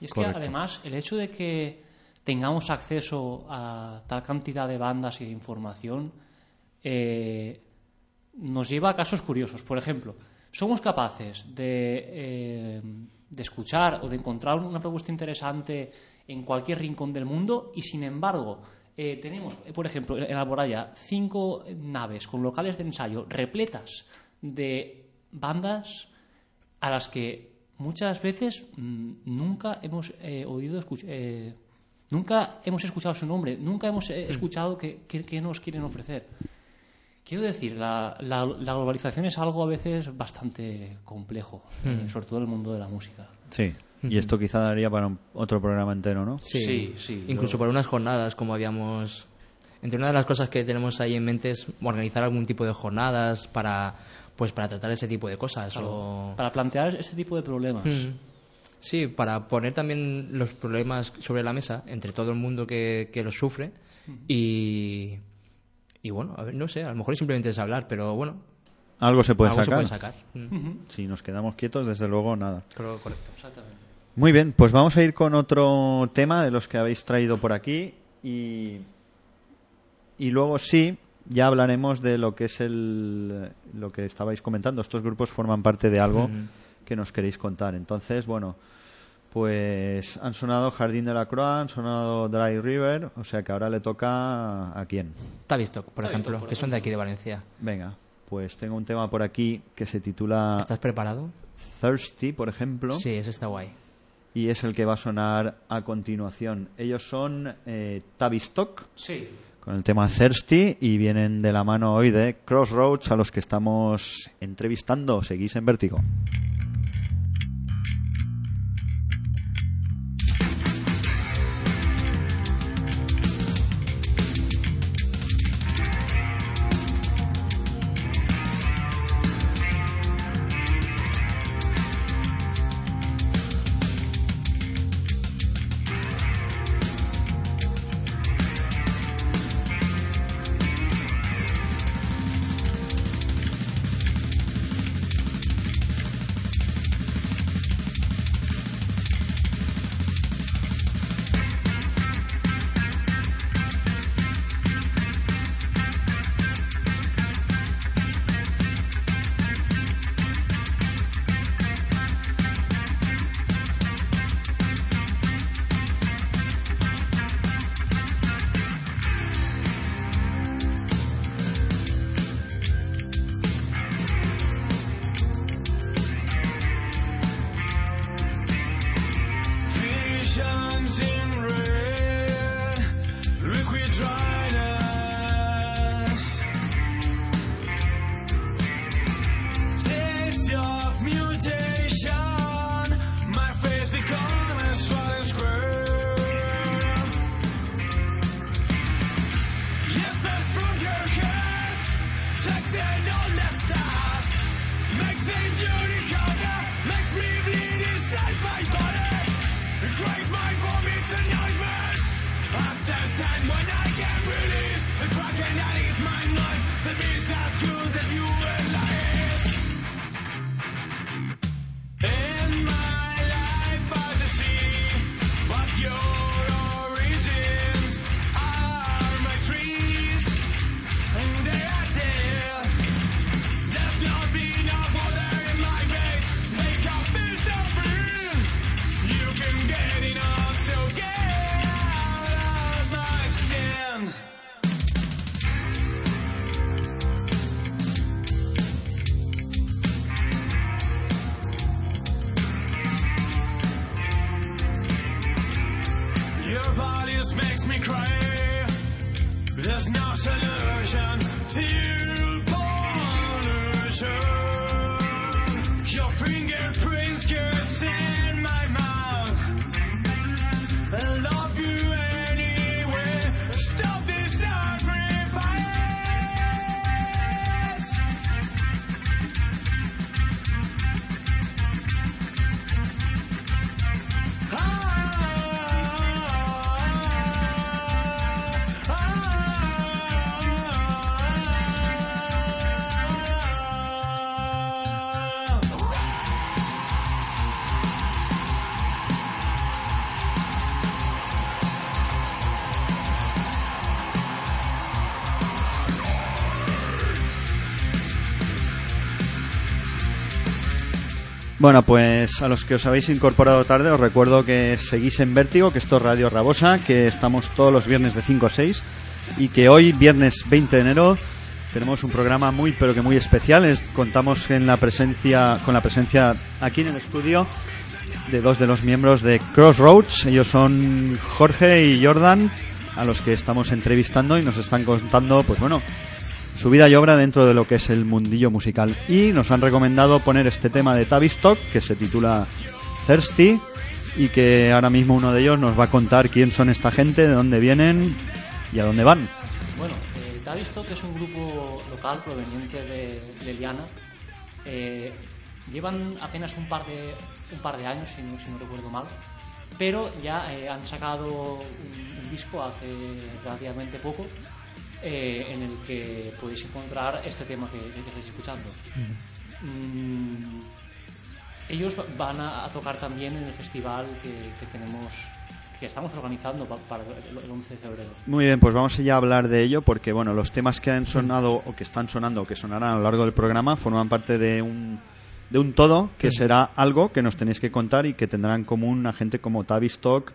Y es
Correcto.
que además el hecho de que tengamos acceso a tal cantidad de bandas y de información eh, nos lleva a casos curiosos. Por ejemplo, somos capaces de, eh, de escuchar o de encontrar una propuesta interesante en cualquier rincón del mundo y sin embargo eh, tenemos, por ejemplo, en la Boraya, cinco naves con locales de ensayo repletas de bandas a las que muchas veces mm, nunca hemos eh, oído eh, nunca hemos escuchado su nombre nunca hemos eh, escuchado qué qué- qué nos quieren ofrecer Quiero decir, la, la, la globalización es algo a veces bastante complejo, eh,
Hmm.
sobre todo en el mundo de la música.
Sí. Y esto quizá daría para un- otro programa entero, ¿no?
Sí,
Sí, sí,
Incluso
yo-
por unas jornadas, como habíamos. Entre una de las cosas que tenemos ahí en mente es organizar algún tipo de jornadas para, pues, para tratar ese tipo de cosas. o-
Para plantear ese tipo de problemas.
Mm. Sí, para poner también los problemas sobre la mesa entre todo el mundo que, que los sufre y, y bueno, a ver, no sé, a lo mejor simplemente es hablar, pero bueno,
Algo se puede
algo se
sacar.
puede sacar. Mm,
Si nos quedamos quietos, desde luego nada.
creo correcto.
Exactamente.
Muy bien, pues vamos a ir con otro tema de los que habéis traído por aquí y, y luego sí, ya hablaremos de lo que es el, lo que estabais comentando. Estos grupos forman parte de algo que nos queréis contar. Entonces, bueno, pues han sonado Jardín de la Croix, han sonado Dry River, o sea que ahora le toca a quién.
Tavistock, por
Tavistock,
ejemplo,
por
que son de aquí de Valencia.
Venga, pues tengo un tema por aquí que se titula
¿Estás preparado?
Thirsty, por ejemplo.
Sí, ese está guay.
Y es el que va a sonar a continuación. Ellos son eh, Tavistock
Sí.
con el tema Thirsty y vienen de la mano hoy de Crossroads a los que estamos entrevistando. Seguís en Vértigo. Bueno, pues a los que os habéis incorporado tarde os recuerdo que seguís en Vértigo, que esto es Radio Rabosa, que estamos todos los viernes de 5 a 6 y que hoy, viernes 20 de enero, tenemos un programa muy pero que muy especial. Es- contamos en la presencia, con la presencia aquí en el estudio de dos de los miembros de Crossroads. Ellos son Jorge y Jordan, a los que estamos entrevistando y nos están contando, pues bueno,
su vida y obra dentro de lo que es el mundillo musical. Y nos han recomendado poner este tema de Tavistock, que se titula Thirsty, y que ahora mismo uno de ellos nos va a contar quién son esta gente, de dónde vienen y a dónde van.
Bueno, eh, Tavistock es un grupo local proveniente de, de Liana. Eh, llevan apenas un par de, un par de años, si no, si no recuerdo mal, pero ya eh, han sacado un, un disco hace relativamente poco eh, en el que podéis encontrar este tema que, que estáis escuchando. Mm, ellos va- van a, a tocar también en el festival que, que tenemos que estamos organizando pa- para el, el 11 de febrero.
Muy bien, pues vamos ya a hablar de ello porque bueno, los temas que han sonado o que están sonando o que sonarán a lo largo del programa forman parte de un de un todo que será algo que nos tenéis que contar y que tendrá en común a gente como Tavistock,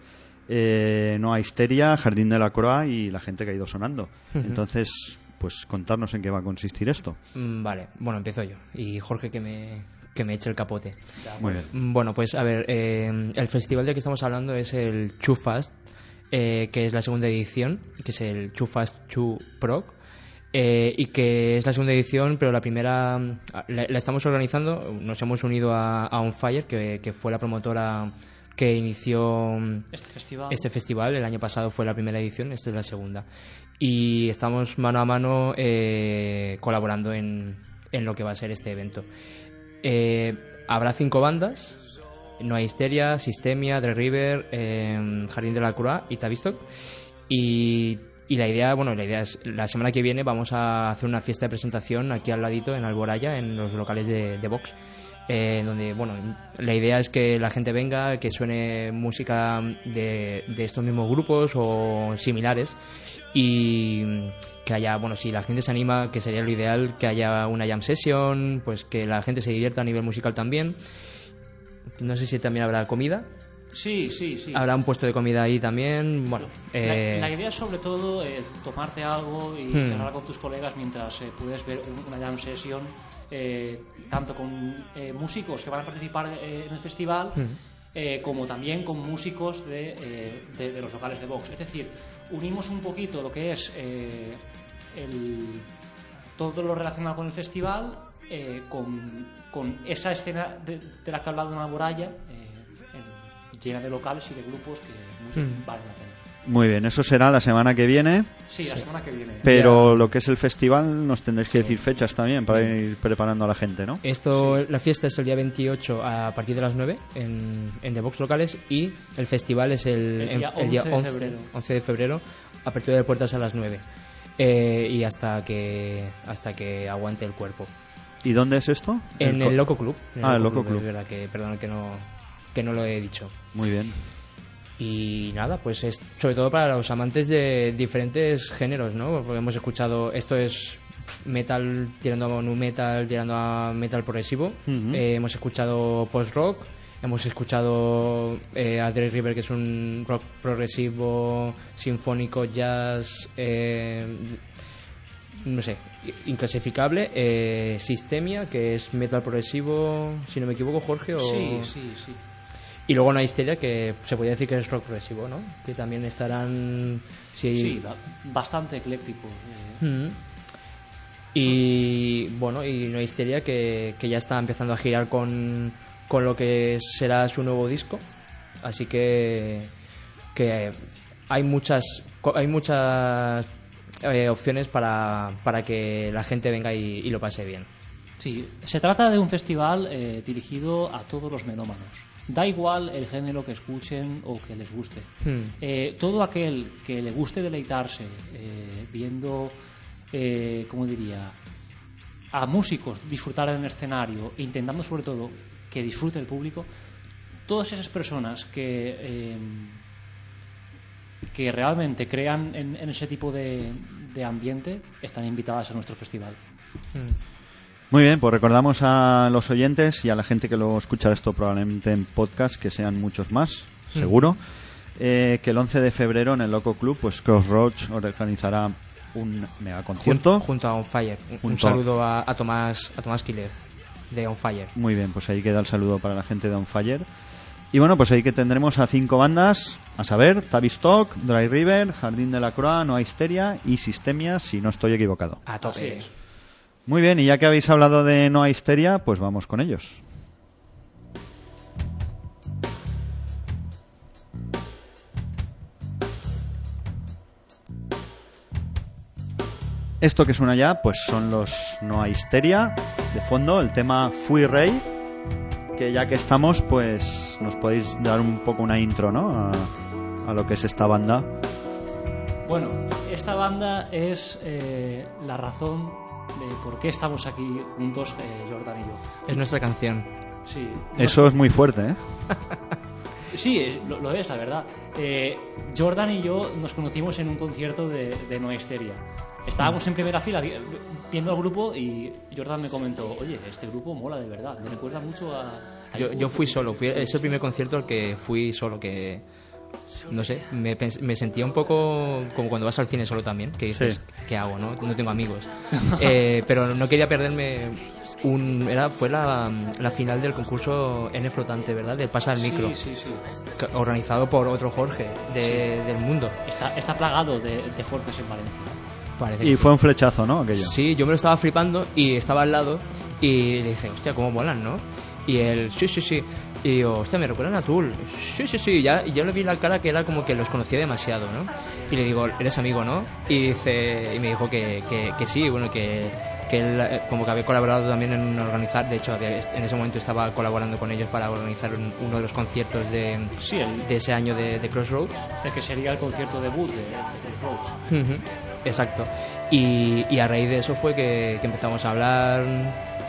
eh, Noa Histeria, Jardín de la Croa y la gente que ha ido sonando. Entonces, pues contarnos en qué va a consistir esto.
Mm, Vale, bueno, empiezo yo. Y Jorge que me, que me eche el capote.
Muy bien.
Mm, Bueno, pues a ver, eh, el festival del que estamos hablando es el Chu Fast, eh, que es la segunda edición, que es el Chu Fast Chu Pro. eh, y que es la segunda edición, pero la primera mm, la, la estamos organizando. Nos hemos unido a, a On Fire, que, que fue la promotora que inició mm,
Este festival.
este festival. El año pasado fue la primera edición, esta es la segunda. Y estamos mano a mano eh, colaborando en, en lo que va a ser este evento. Eh, habrá cinco bandas. No hay Histeria, Sistemia, The River, eh, Jardín de la Croix y Tavistock. Y, y la idea, bueno, la idea es la semana que viene vamos a hacer una fiesta de presentación aquí al ladito en Alboraya, en los locales de, de Vox. Eh, donde, bueno, la idea es que la gente venga, que suene música de, de estos mismos grupos o similares y que haya, bueno, si la gente se anima, que sería lo ideal, que haya una jam session, pues que la gente se divierta a nivel musical también. No sé si también habrá comida.
Sí, sí, sí.
Habrá un puesto de comida ahí también. Bueno,
La,
eh,
la idea sobre todo es tomarte algo y
Hmm.
charlar con tus colegas mientras eh, puedes ver un- una jam session, eh, tanto con eh, músicos que van a participar eh, en el festival,
Hmm.
eh, como también con músicos de, eh, de- de los locales de Vox. Es decir, unimos un poquito lo que es eh, el- todo lo relacionado con el festival eh, con, con esa escena de, de la que ha hablado una eh, en- llena de locales y de grupos que muchos
Hmm.
valen la pena.
Muy bien, eso será la semana que viene,
Sí, la semana que viene.
pero lo que es el festival nos tendréis que decir fechas también para ir preparando a la gente, ¿no?
Esto, la fiesta es el día 28 a partir de las 9 en, en The Box locales y el festival es el,
El
en-
día
el día
11 de
11,
febrero.
11 de febrero, apertura de puertas a las 9 Eh, y hasta que hasta que aguante el cuerpo.
¿Y dónde es esto?
En el Loco Club. en
Ah, el Loco Club.
Es verdad que, perdón que no, que no lo he dicho.
Muy bien.
Y nada, pues es sobre todo para los amantes de diferentes géneros, ¿no? Porque hemos escuchado, esto es metal tirando a nu metal, tirando a metal progresivo. Eh, hemos escuchado post-rock, hemos escuchado eh, a Dre River, que es un rock progresivo, sinfónico, jazz, eh, no sé, inclasificable. Eh, Sistemia, que es metal progresivo, si no me equivoco, Jorge. O...
Sí, sí, sí.
Y luego una histeria que se podría decir que es rock progresivo, ¿no? Que también estarán... Sí,
Sí, ba- bastante ecléctico. eh.
Mm. Y bueno, y una histeria que, que ya está empezando a girar con, con lo que será su nuevo disco. Así que, que hay muchas, hay muchas eh, opciones para, para que la gente venga y, y lo pase bien.
Sí, se trata de un festival eh, dirigido a todos los melómanos. Da igual el género que escuchen o que les guste.
Hmm.
Eh, todo aquel que le guste deleitarse eh, viendo, eh, ¿cómo diría?, a músicos disfrutar en el escenario, intentando sobre todo que disfrute el público, todas esas personas que, eh, que realmente crean en, en ese tipo de, de ambiente están invitadas a nuestro festival.
Muy bien, pues recordamos a los oyentes y a la gente que lo escucha esto probablemente en podcast, que sean muchos más, seguro, eh, que el 11 de febrero en el Loco Club, pues Crossroads organizará un mega concierto.
Junto, junto a On Fire. Un- saludo a, a Tomás a Tomás Quílez de On Fire.
Muy bien, pues ahí queda el saludo para la gente de On Fire. Y bueno, pues ahí que tendremos a cinco bandas, a saber, Tavistock, Dry River, Jardín de la Croix, Noa Histeria y Sistemia, si no estoy equivocado.
A
es.
Muy bien, y ya que habéis hablado de Noa Histeria, pues vamos con ellos. Esto que suena ya, pues son los Noa Histeria, de fondo, el tema Fui Rey, que ya que estamos, pues nos podéis dar un poco una intro, ¿no? A, a lo que es esta banda.
Bueno, esta banda es eh, la razón de por qué estamos aquí juntos, eh, Jordan y yo.
Es nuestra canción.
Sí,
Eso es muy fuerte, ¿eh?
Sí, es- lo, lo es, la verdad. Eh, Jordan y yo nos conocimos en un concierto de, de No Histeria. Estábamos en primera fila vi- viendo al grupo y Jordan me comentó, oye, este grupo mola de verdad, me recuerda mucho a... a
Yo,
YouTube".
yo fui solo, fui, es el primer concierto al que fui solo, que no sé, me, me sentía un poco como cuando vas al cine solo también, que dices,
Sí.
¿qué hago? No, no tengo amigos. Eh, pero no quería perderme un... Era, fue la, la final del concurso N Flotante, ¿verdad? Del Pasa al Micro,
Sí, sí, sí.
organizado por otro Jorge de- del mundo.
Está, está plagado de, de Jorges en Valencia.
Parece
Y
sí.
fue un flechazo, ¿no? Aquello.
Sí, yo me lo estaba flipando y estaba al lado y le dije, hostia, cómo molan, ¿no? Y él, sí, sí, sí. Y yo, hostia, me recuerdan a Tool. Sí, sí, sí. Ya, y yo le vi la cara que era como que los conocía demasiado, ¿no? Y le digo, eres amigo, ¿no? Y dice, y me dijo que, que, que sí, bueno, que, que él eh, como que había colaborado también en organizar, de hecho, había- en ese momento estaba colaborando con ellos para organizar un- uno de los conciertos de,
Sí, el,
de ese año de, de Crossroads.
el que sería el concierto debut de, de Crossroads.
Exacto. Y, y a raíz de eso fue que, que empezamos a hablar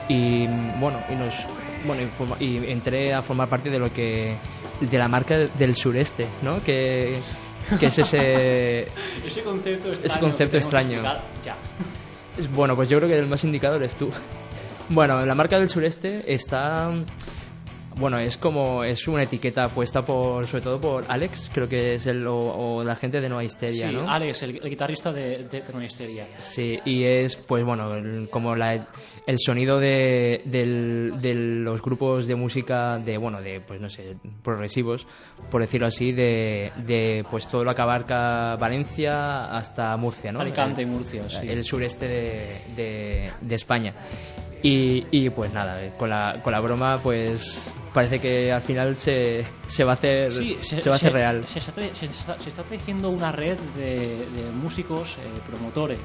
y bueno, y nos bueno, y, entré a formar parte de lo que de la marca del sureste, ¿no? Que, que es ese
Ese concepto extraño.
concepto
tenemos que
extraño.
Ya.
es- bueno, pues yo creo que el más indicado eres tú. Bueno, la marca del sureste está bueno, es como es una etiqueta puesta por sobre todo por Alex, creo que es el o, o la gente de Nueva Histeria,
Sí,
¿no?
Alex, el, el guitarrista de, de, No Histeria.
Sí, y es, pues bueno, el- como la, el sonido de, del- de los grupos de música de, bueno, de, pues no sé, progresivos, por decirlo así, de, de pues todo lo que abarca Valencia hasta Murcia, ¿no?
Alicante Murcia, sí.
El sureste de, de, de España. Y, y pues nada, eh, con la, con la broma, pues parece que al final se, se va a hacer,
Sí,
se, va a hacer real.
Se está, se está- se está tejiendo una red de, de músicos, eh, promotores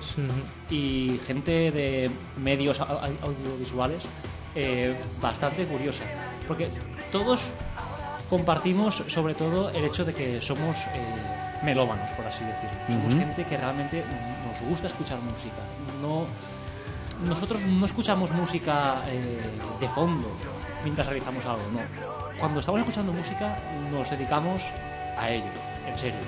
y gente de medios au- au- audiovisuales eh, bastante curiosa. Porque todos compartimos sobre todo el hecho de que somos eh, melómanos, por así decirlo. Somos gente que realmente nos gusta escuchar música. No, nosotros no escuchamos música eh, de fondo mientras realizamos algo, no. Cuando estamos escuchando música nos dedicamos a ello, en serio.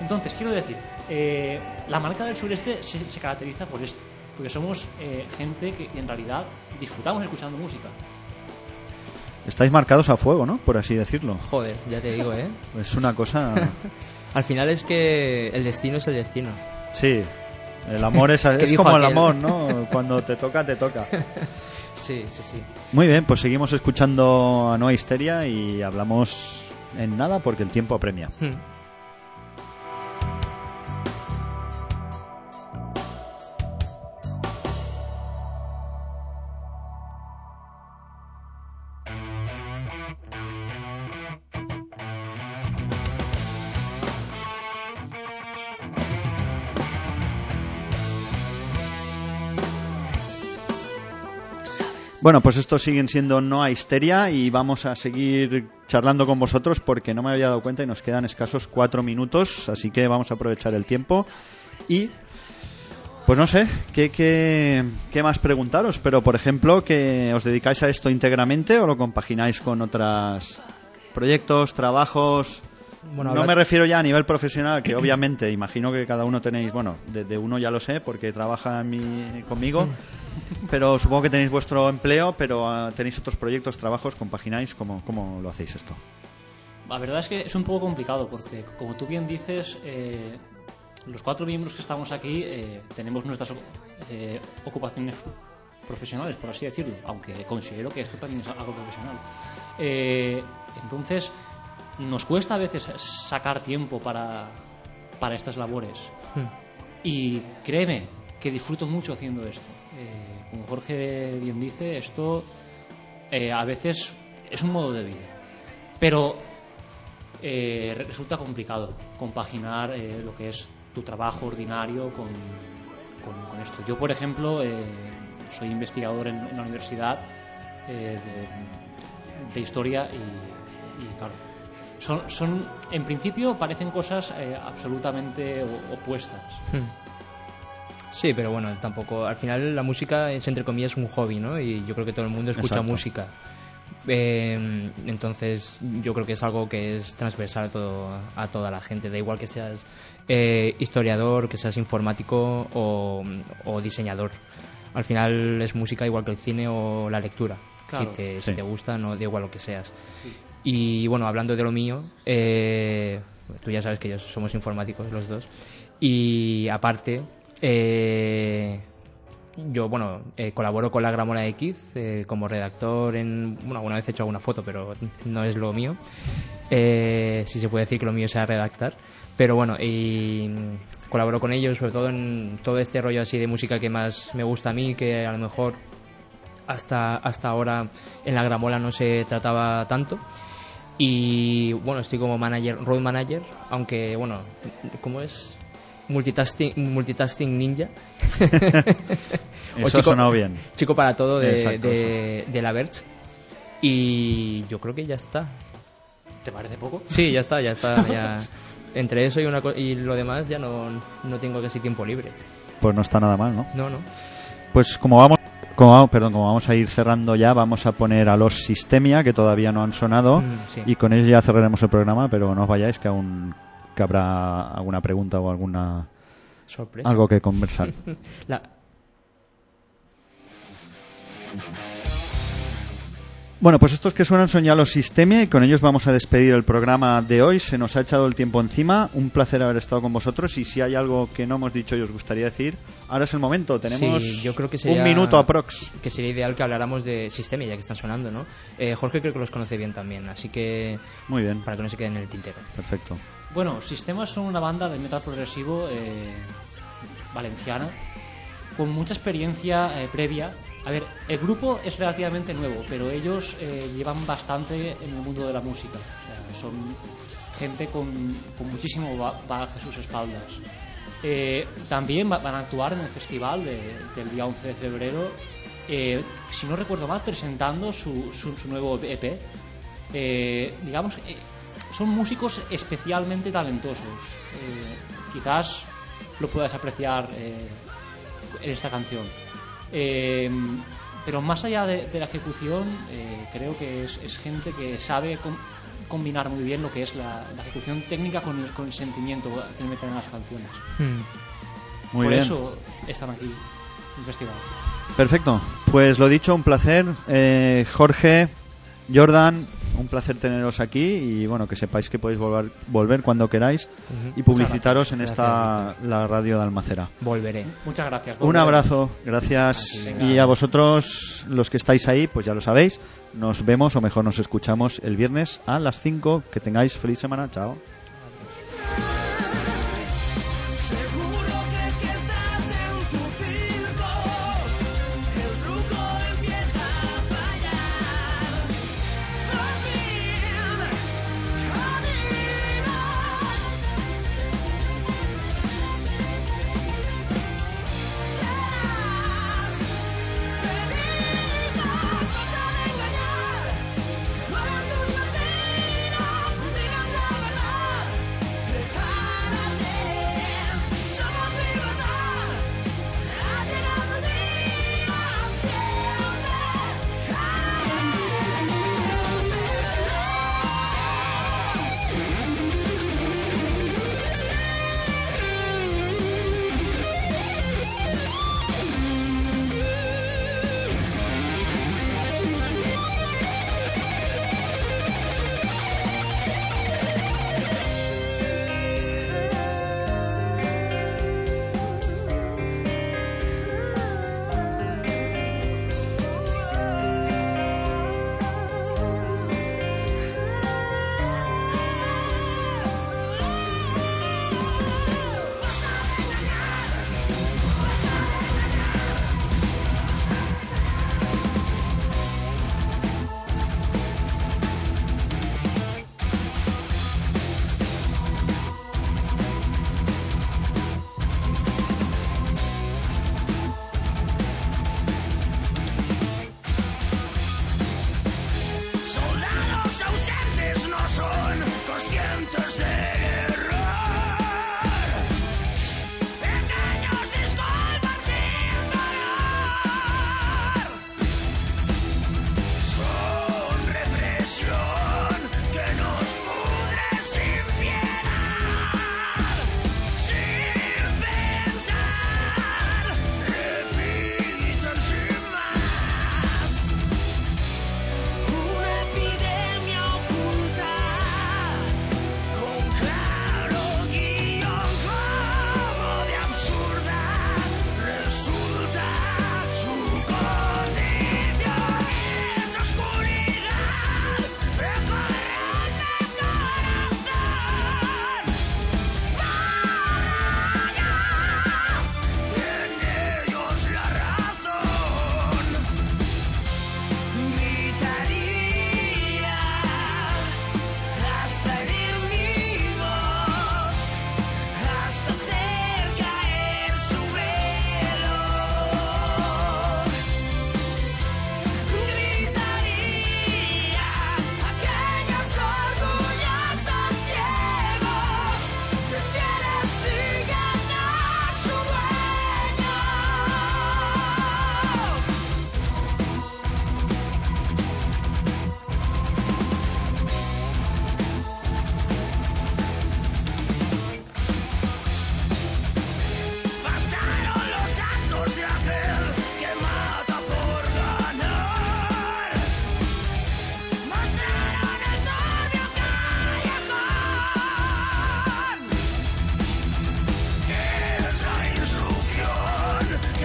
Entonces, quiero decir, eh, la marca del sureste se, se caracteriza por esto, porque somos eh, gente que en realidad disfrutamos escuchando música.
Estáis marcados a fuego, ¿no? Por así decirlo.
Joder, ya te digo, ¿eh?
Es una cosa...
Al final es que el destino es el destino.
Sí. El amor es,
¿Qué
es como el amor, ¿no? Cuando te toca, te toca.
Sí, sí, sí.
Muy bien, pues seguimos escuchando a Noa Histeria y hablamos en nada porque el tiempo apremia.
Hmm.
Bueno, pues estos siguen siendo Noa Histeria y vamos a seguir charlando con vosotros porque no me había dado cuenta y nos quedan escasos cuatro minutos, así que vamos a aprovechar el tiempo y pues no sé, ¿qué, qué, qué más preguntaros? Pero por ejemplo, ¿que os dedicáis a esto íntegramente o lo compagináis con otros proyectos, trabajos?
Bueno,
no me refiero ya a nivel profesional, que obviamente imagino que cada uno tenéis, bueno, de, de uno ya lo sé porque trabaja mi- conmigo, pero supongo que tenéis vuestro empleo, pero ah, tenéis otros proyectos, trabajos, compagináis, ¿cómo, cómo lo hacéis esto?
La verdad es que es un poco complicado porque, como tú bien dices, eh, los cuatro miembros que estamos aquí eh, tenemos nuestras eh, ocupaciones profesionales, por así decirlo, aunque considero que esto también es algo profesional. Eh, entonces, nos cuesta a veces sacar tiempo para, para estas labores.
Hmm.
Y créeme que disfruto mucho haciendo esto. Eh, como Jorge bien dice, esto eh, a veces es un modo de vida. Pero eh, re- resulta complicado compaginar lo que es tu trabajo ordinario con, con- con esto. Yo, por ejemplo, soy investigador en, en la universidad de, de historia y, y, claro, son, son, en principio parecen cosas eh, absolutamente opuestas.
Hmm. Sí, pero bueno, tampoco. Al final la música es entre comillas un hobby, ¿no? Y yo creo que todo el mundo escucha
Exacto.
música. Eh, entonces yo creo que es algo que es transversal a, todo, a toda la gente. Da igual que seas eh, historiador, que seas informático o, o diseñador. Al final es música igual que el cine o la lectura.
Claro.
Si, te,
Sí.
si te gusta, no da igual lo que seas. Y bueno, hablando de lo mío, eh, tú ya sabes que yo somos informáticos los dos. Y aparte, eh, yo, bueno, eh, colaboro con la Gramola X eh, como redactor en... Bueno, alguna vez he hecho alguna foto, pero no es lo mío. Eh, si se puede decir que lo mío sea redactar. Pero bueno, y colaboro con ellos, sobre todo en todo este rollo así de música que más me gusta a mí, que a lo mejor hasta, hasta ahora en la Gramola no se trataba tanto. Y bueno, estoy como manager, road manager, aunque bueno, ¿cómo es? Multitasking, multitasking ninja.
Eso ha sonado bien.
Chico para todo de,
Exacto,
de, de la Verge. Y yo creo que ya está.
¿Te parece poco?
Sí, ya está, ya está. Ya. Entre eso y, una co- y lo demás ya no, no tengo casi tiempo libre.
Pues no está nada mal, ¿no?
No, no.
Pues como vamos, como, vamos- perdón, como vamos a ir cerrando ya, vamos a poner a los Sistemia, que todavía no han sonado,
Mm, sí.
y con ellos ya cerraremos el programa, pero no os vayáis, que aún que habrá alguna pregunta o alguna
Sorpresa.
algo que conversar.
La-
Bueno, pues estos que suenan son ya los Sistemia y con ellos vamos a despedir el programa de hoy. Se nos ha echado el tiempo encima. Un placer haber estado con vosotros y si hay algo que no hemos dicho y os gustaría decir, ahora es el momento. Tenemos
Sí, yo creo que sería-
un minuto aprox.
que sería ideal que habláramos de Sistema, ya que están sonando, ¿no? Eh, Jorge creo que los conoce bien también, así que
Muy bien,
para que no se queden en el tintero.
perfecto.
Bueno, Sistemas son una banda de metal progresivo eh, valenciana con mucha experiencia eh, previa. A ver, el grupo es relativamente nuevo, pero ellos eh, llevan bastante en el mundo de la música. Son gente con, muchísimo ba- bagaje a sus espaldas. Eh, también va- van a actuar en el festival de- del día 11 de febrero, eh, si no recuerdo mal, presentando su, su- nuevo EP. Digamos, son músicos especialmente talentosos. Quizás lo puedas apreciar en esta canción. Eh, pero más allá de, de la ejecución, eh, creo que es, es gente que sabe com- combinar muy bien lo que es la, la ejecución técnica con el, con el sentimiento que meten en las canciones.
Muy
Por
bien.
eso están aquí en festival.
Perfecto. Pues lo dicho, un placer. Eh, Jorge, Jordan, un placer teneros aquí y bueno, que sepáis que podéis volver, volver cuando queráis y publicitaros en
Gracias,
esta la radio de Almacera.
Volveré.
Muchas gracias.
Un abrazo, gracias. Y a vosotros, los que estáis ahí, pues ya lo sabéis. Nos vemos o mejor nos escuchamos el viernes a las 5. Que tengáis feliz semana. Chao.